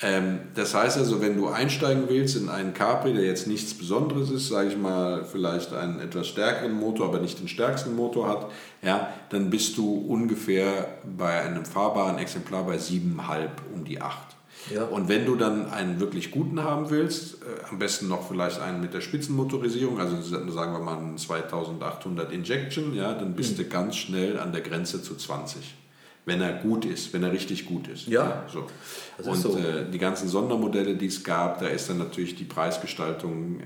Ähm, das heißt also, wenn du einsteigen willst in einen Capri, der jetzt nichts Besonderes ist, sage ich mal, vielleicht einen etwas stärkeren Motor, aber nicht den stärksten Motor hat, ja, dann bist du ungefähr bei einem fahrbaren Exemplar bei 7,5 um die 8. Ja. Und wenn du dann einen wirklich guten haben willst, äh, am besten noch vielleicht einen mit der Spitzenmotorisierung, also sagen wir mal einen 2800 Injection, ja, dann bist du ganz schnell an der Grenze zu 20. Wenn er gut ist, wenn er richtig gut ist. Ja. so. Das Und so. äh, die ganzen Sondermodelle, die es gab, da ist dann natürlich die Preisgestaltung, äh,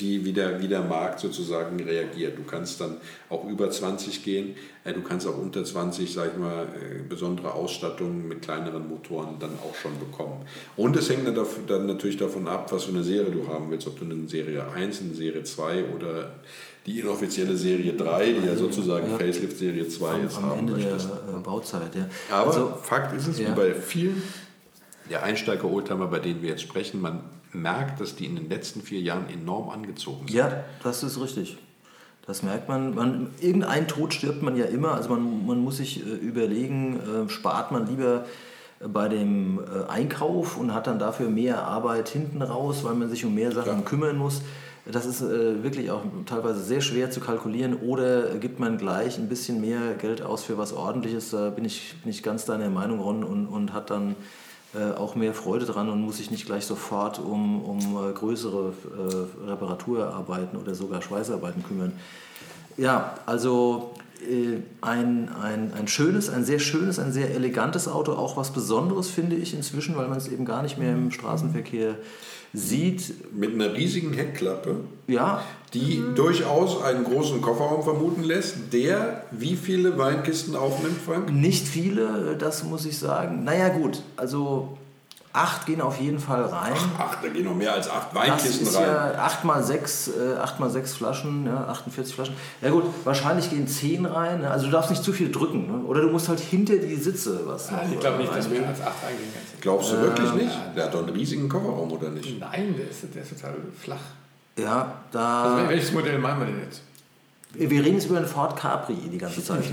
wie, wie, der, wie der Markt sozusagen reagiert. Du kannst dann auch über 20 gehen, äh, du kannst auch unter 20, sag ich mal, äh, besondere Ausstattungen mit kleineren Motoren dann auch schon bekommen. Und es hängt dann, dann natürlich davon ab, was für eine Serie du haben willst, ob du eine Serie 1, eine Serie 2 oder die inoffizielle Serie 3, die ja sozusagen Facelift Serie 2 jetzt Am haben Ende der möchtest. äh, Bauzeit, ja. Aber also, Fakt ist es, ja. wie bei vielen der Einsteiger-Oldtimer, bei denen wir jetzt sprechen, man merkt, dass die in den letzten vier Jahren enorm angezogen sind. ja, das ist richtig. Das merkt man. man. Irgendein Tod stirbt man ja immer. Also man, man muss sich äh, überlegen, äh, spart man lieber äh, bei dem äh, Einkauf und hat dann dafür mehr Arbeit hinten raus, weil man sich um mehr Sachen kümmern muss. Das ist äh, wirklich auch teilweise sehr schwer zu kalkulieren. Oder gibt man gleich ein bisschen mehr Geld aus für was Ordentliches? Da bin ich, bin ich ganz deiner Meinung, Ron, und, und hat dann äh, auch mehr Freude dran und muss sich nicht gleich sofort um, um äh, größere äh, Reparaturarbeiten oder sogar Schweißarbeiten kümmern. Ja, also äh, ein, ein, ein schönes, ein sehr schönes, ein sehr elegantes Auto, auch was Besonderes finde ich inzwischen, weil man es eben gar nicht mehr im Straßenverkehr sieht. Mit einer riesigen Heckklappe, Ja, die durchaus einen großen Kofferraum vermuten lässt, der wie viele Weinkisten aufnimmt, Frank? nicht viele, das muss ich sagen. Naja gut, also acht gehen auf jeden Fall rein. Ach, da gehen noch mehr als acht Das Weinkisten ist rein. ja 8 mal 6, äh, 8 mal 6 Flaschen, ja, 48 Flaschen. Ja gut, wahrscheinlich gehen 10 rein. Also du darfst nicht zu viel drücken. Ne? Oder du musst halt hinter die Sitze was. noch, Ich glaube nicht, dass mehr als 8 eingehen kannst. Glaubst du wirklich nicht? Der hat doch einen riesigen Kofferraum, oder nicht? Nein, der ist, der ist total flach. Ja, Also, da. welches Modell meinen wir denn jetzt? Wir reden jetzt über den Ford Capri die ganze Zeit.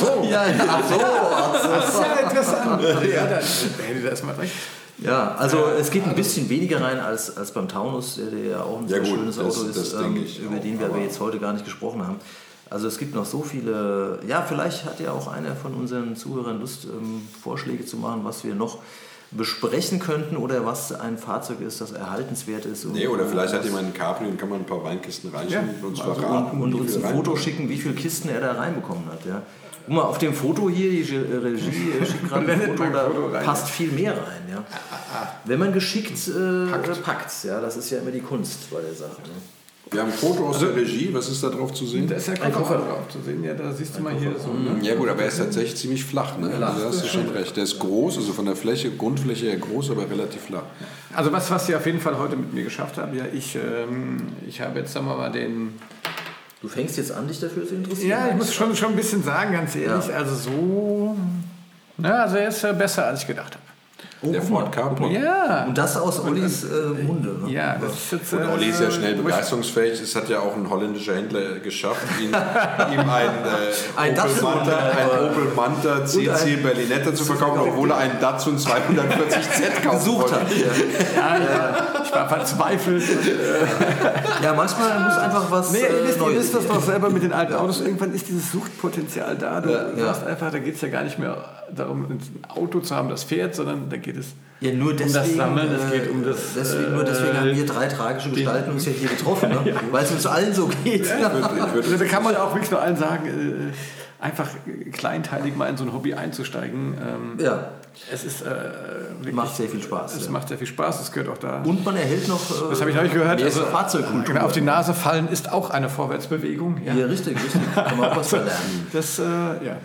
So. ja, ja, ach so. Das ist ja interessant. ja, dann hätte das mal recht. Ja, also es geht ein bisschen weniger rein als, als beim Taunus, der, der ja auch ein Ja sehr gut, schönes das- Auto ist, das ähm, über auch, den wir aber aber- jetzt heute gar nicht gesprochen haben. Also es gibt noch so viele, ja, vielleicht hat ja auch einer von unseren Zuhörern Lust, ähm, Vorschläge zu machen, was wir noch besprechen könnten oder was ein Fahrzeug ist, das erhaltenswert ist. und- Nee, oder vielleicht hat jemand einen Capri und kann man ein paar Weinkisten reinschieben und uns verraten. und wie uns ein Foto schicken, wie viele Kisten er da reinbekommen hat. Ja. Guck mal, auf dem Foto hier, die Ge- Regie äh, schickt gerade ein Foto, da passt viel mehr rein. Ja. Wenn man geschickt äh, packt. ja, das ist ja immer die Kunst bei der Sache. Ne? Wir haben ein Foto aus der Regie. Was ist da drauf zu sehen? Da ist ja kein Koffer drauf zu sehen. Ja, da siehst du mal hier so. Ne? Ja gut, aber er ist tatsächlich ziemlich flach. Ne? Also da hast du schon recht. Der ist groß, also von der Fläche, Grundfläche her groß, aber relativ flach. Also was, was Sie auf jeden Fall heute mit mir geschafft haben, ja, ich, ähm, ich habe jetzt, sagen wir mal, den... Du fängst jetzt an, dich dafür zu interessieren? Ja, ich muss schon, schon ein bisschen sagen, ganz ehrlich, Ja. also so... Na, also er ist äh, besser, als ich gedacht habe. Oh, Der. Ford Capri. Ja, Und das aus Ollis äh, Munde. Ne? ja, das ist jetzt... Und Olli ist ja schnell wo ich- begeisterungsfähig. Es hat ja auch ein holländischer Händler geschafft, ihn, ihm ein, äh, Ein Opel Manta, ein Opel Manta CC ein- Berlinetta zu verkaufen, obwohl er einen Datsun 240Z kaufen Gesucht wollte. hat. Ja. Ja, ja, ich war verzweifelt. ja, manchmal muss einfach was Nee, äh, ihr wisst, ihr wisst das doch selber mit den alten Autos. Irgendwann ist dieses Suchtpotenzial da. Du Ja. sagst einfach, da geht es ja gar nicht mehr darum, ein Auto zu haben, das fährt, sondern da geht es Ja, nur deswegen, das Sammeln, es äh, geht um das, Deswegen, nur deswegen äh, haben wir drei tragische Gestalten uns ja hier getroffen, ne? weil es uns allen so geht. Ich würde Also da kann man auch wirklich nur allen sagen, äh, einfach kleinteilig mal in so ein Hobby einzusteigen. Ähm, Ja, Es ist äh, wirklich, macht sehr viel Spaß. Es ja. macht sehr viel Spaß, es gehört auch da. Und man erhält noch. Äh, Das habe ich neulich gehört. Mehr Also, Fahrzeugkultur. genau, auf die Nase fallen ist auch eine Vorwärtsbewegung. Ja. Ja, richtig, richtig. Kann man auch was verlernen. Das, äh, ja.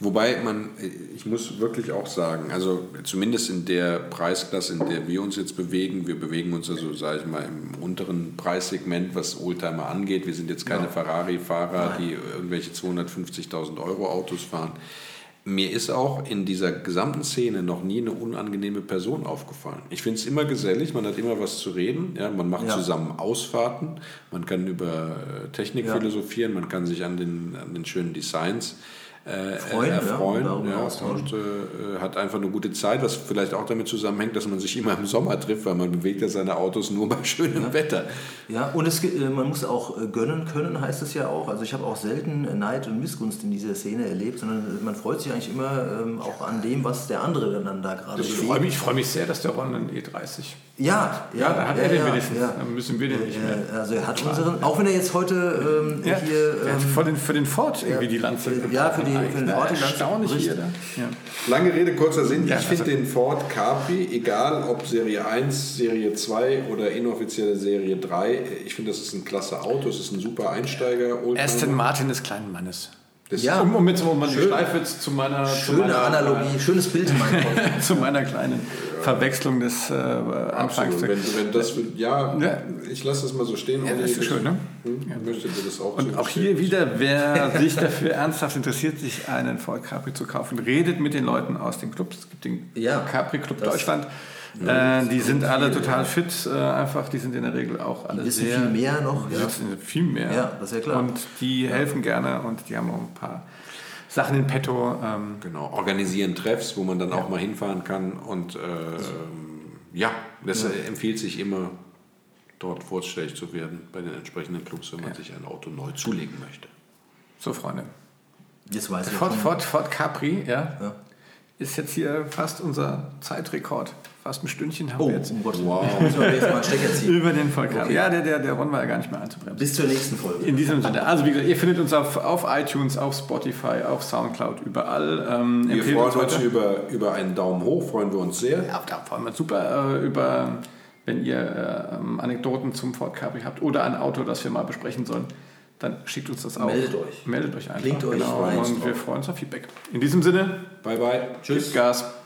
Wobei man, ich muss wirklich auch sagen, also zumindest in der Preisklasse, in der wir uns jetzt bewegen, wir bewegen uns also, sage ich mal, im unteren Preissegment, was Oldtimer angeht. Wir sind jetzt keine Ferrari-Fahrer, die irgendwelche 250.000 Euro Autos fahren. Mir ist auch in dieser gesamten Szene noch nie eine unangenehme Person aufgefallen. Ich finde es immer gesellig, man hat immer was zu reden, ja, man macht Ja. zusammen Ausfahrten, man kann über äh, Technik Ja. philosophieren, man kann sich an den, an den schönen Designs äh, Freuen, ja, erfreuen darüber ja, austauschen. und äh, hat einfach eine gute Zeit, was vielleicht auch damit zusammenhängt, dass man sich immer im Sommer trifft, weil man bewegt ja seine Autos nur bei schönem Wetter. Ja, und es, äh, man muss auch äh, gönnen können, heißt es ja auch. Also ich habe auch selten äh, Neid und Missgunst in dieser Szene erlebt, sondern äh, man freut sich eigentlich immer ähm, auch an dem, was der andere dann da gerade Ich freue mich, ich freue mich sehr, dass der Ron einen E30. Ja, ja, Ja, da hat ja, er den ja, wenigstens. ja. Dann müssen wir den nicht mehr. Also er hat unseren, auch wenn er jetzt heute ähm, Ja, hier... der hat Ähm, für den, für den Ford irgendwie die Lanze. Ja, für die- für den Ford die Lanze Erstaunlich hier. Da. Ja. Lange Rede, kurzer Sinn. Ja, ich finde also- den Ford Capri, egal ob Serie 1, Serie 2 oder inoffizielle Serie 3, ich finde, das ist ein klasse Auto, es ist ein super Einsteiger. Aston Martin des kleinen Mannes. Das Ja. Um, um jetzt um mal die Schön. Schleife zu meiner, zu schöne meiner, Analogie, schönes Bild in meinem Kopf. zu meiner kleinen Verwechslung des äh, Anfangs. Wenn, wenn das, ja, Ja. ich lasse das mal so stehen. Ja, das ist schön, ne? Hm, Ich möchte dir das auch Und auch hier wieder, wer sich dafür ernsthaft interessiert, sich einen Ford Capri zu kaufen, redet mit den Leuten aus den Clubs. Es gibt den Ja, Capri Club das- Deutschland. Äh, die sind alle total fit, äh, einfach. Die sind in der Regel auch alle wissen sehr. viel mehr noch, Die ja. wissen viel mehr. Ja, das ist ja klar. Und die helfen gerne und die haben auch ein paar Sachen in petto. Ähm, Genau, organisieren Treffs, wo man dann auch mal hinfahren kann. Und äh, ja, das äh, empfiehlt sich immer, dort vorstellig zu werden bei den entsprechenden Clubs, wenn man sich ein Auto neu zulegen möchte. so, Freunde. Jetzt weiß ich Ford. Ford, Ford Capri, ja, Ja. ist jetzt hier fast unser Zeitrekord. Fast ein Stündchen haben Oh, wir jetzt. um Gottes Wow. Über den Ford Capri. Ja, der, der, der Ron war ja gar nicht mehr einzubremsen. Bis zur nächsten Folge. In diesem Sinne. Also wie gesagt, ihr findet uns auf, auf iTunes, auf Spotify, auf Soundcloud, überall. Ähm, Wir empfehlt freuen uns über, über einen Daumen hoch, freuen wir uns sehr. Ja, da freuen wir uns super äh, über, wenn ihr äh, Anekdoten zum Capri habt oder ein Auto, das wir mal besprechen sollen. Dann schickt uns das auch. Meldet euch. Meldet euch einfach. Klingt euch genau. Und wir freuen uns auf Feedback. In diesem Sinne, Bye, bye. tschüss, Gas. Tschüss.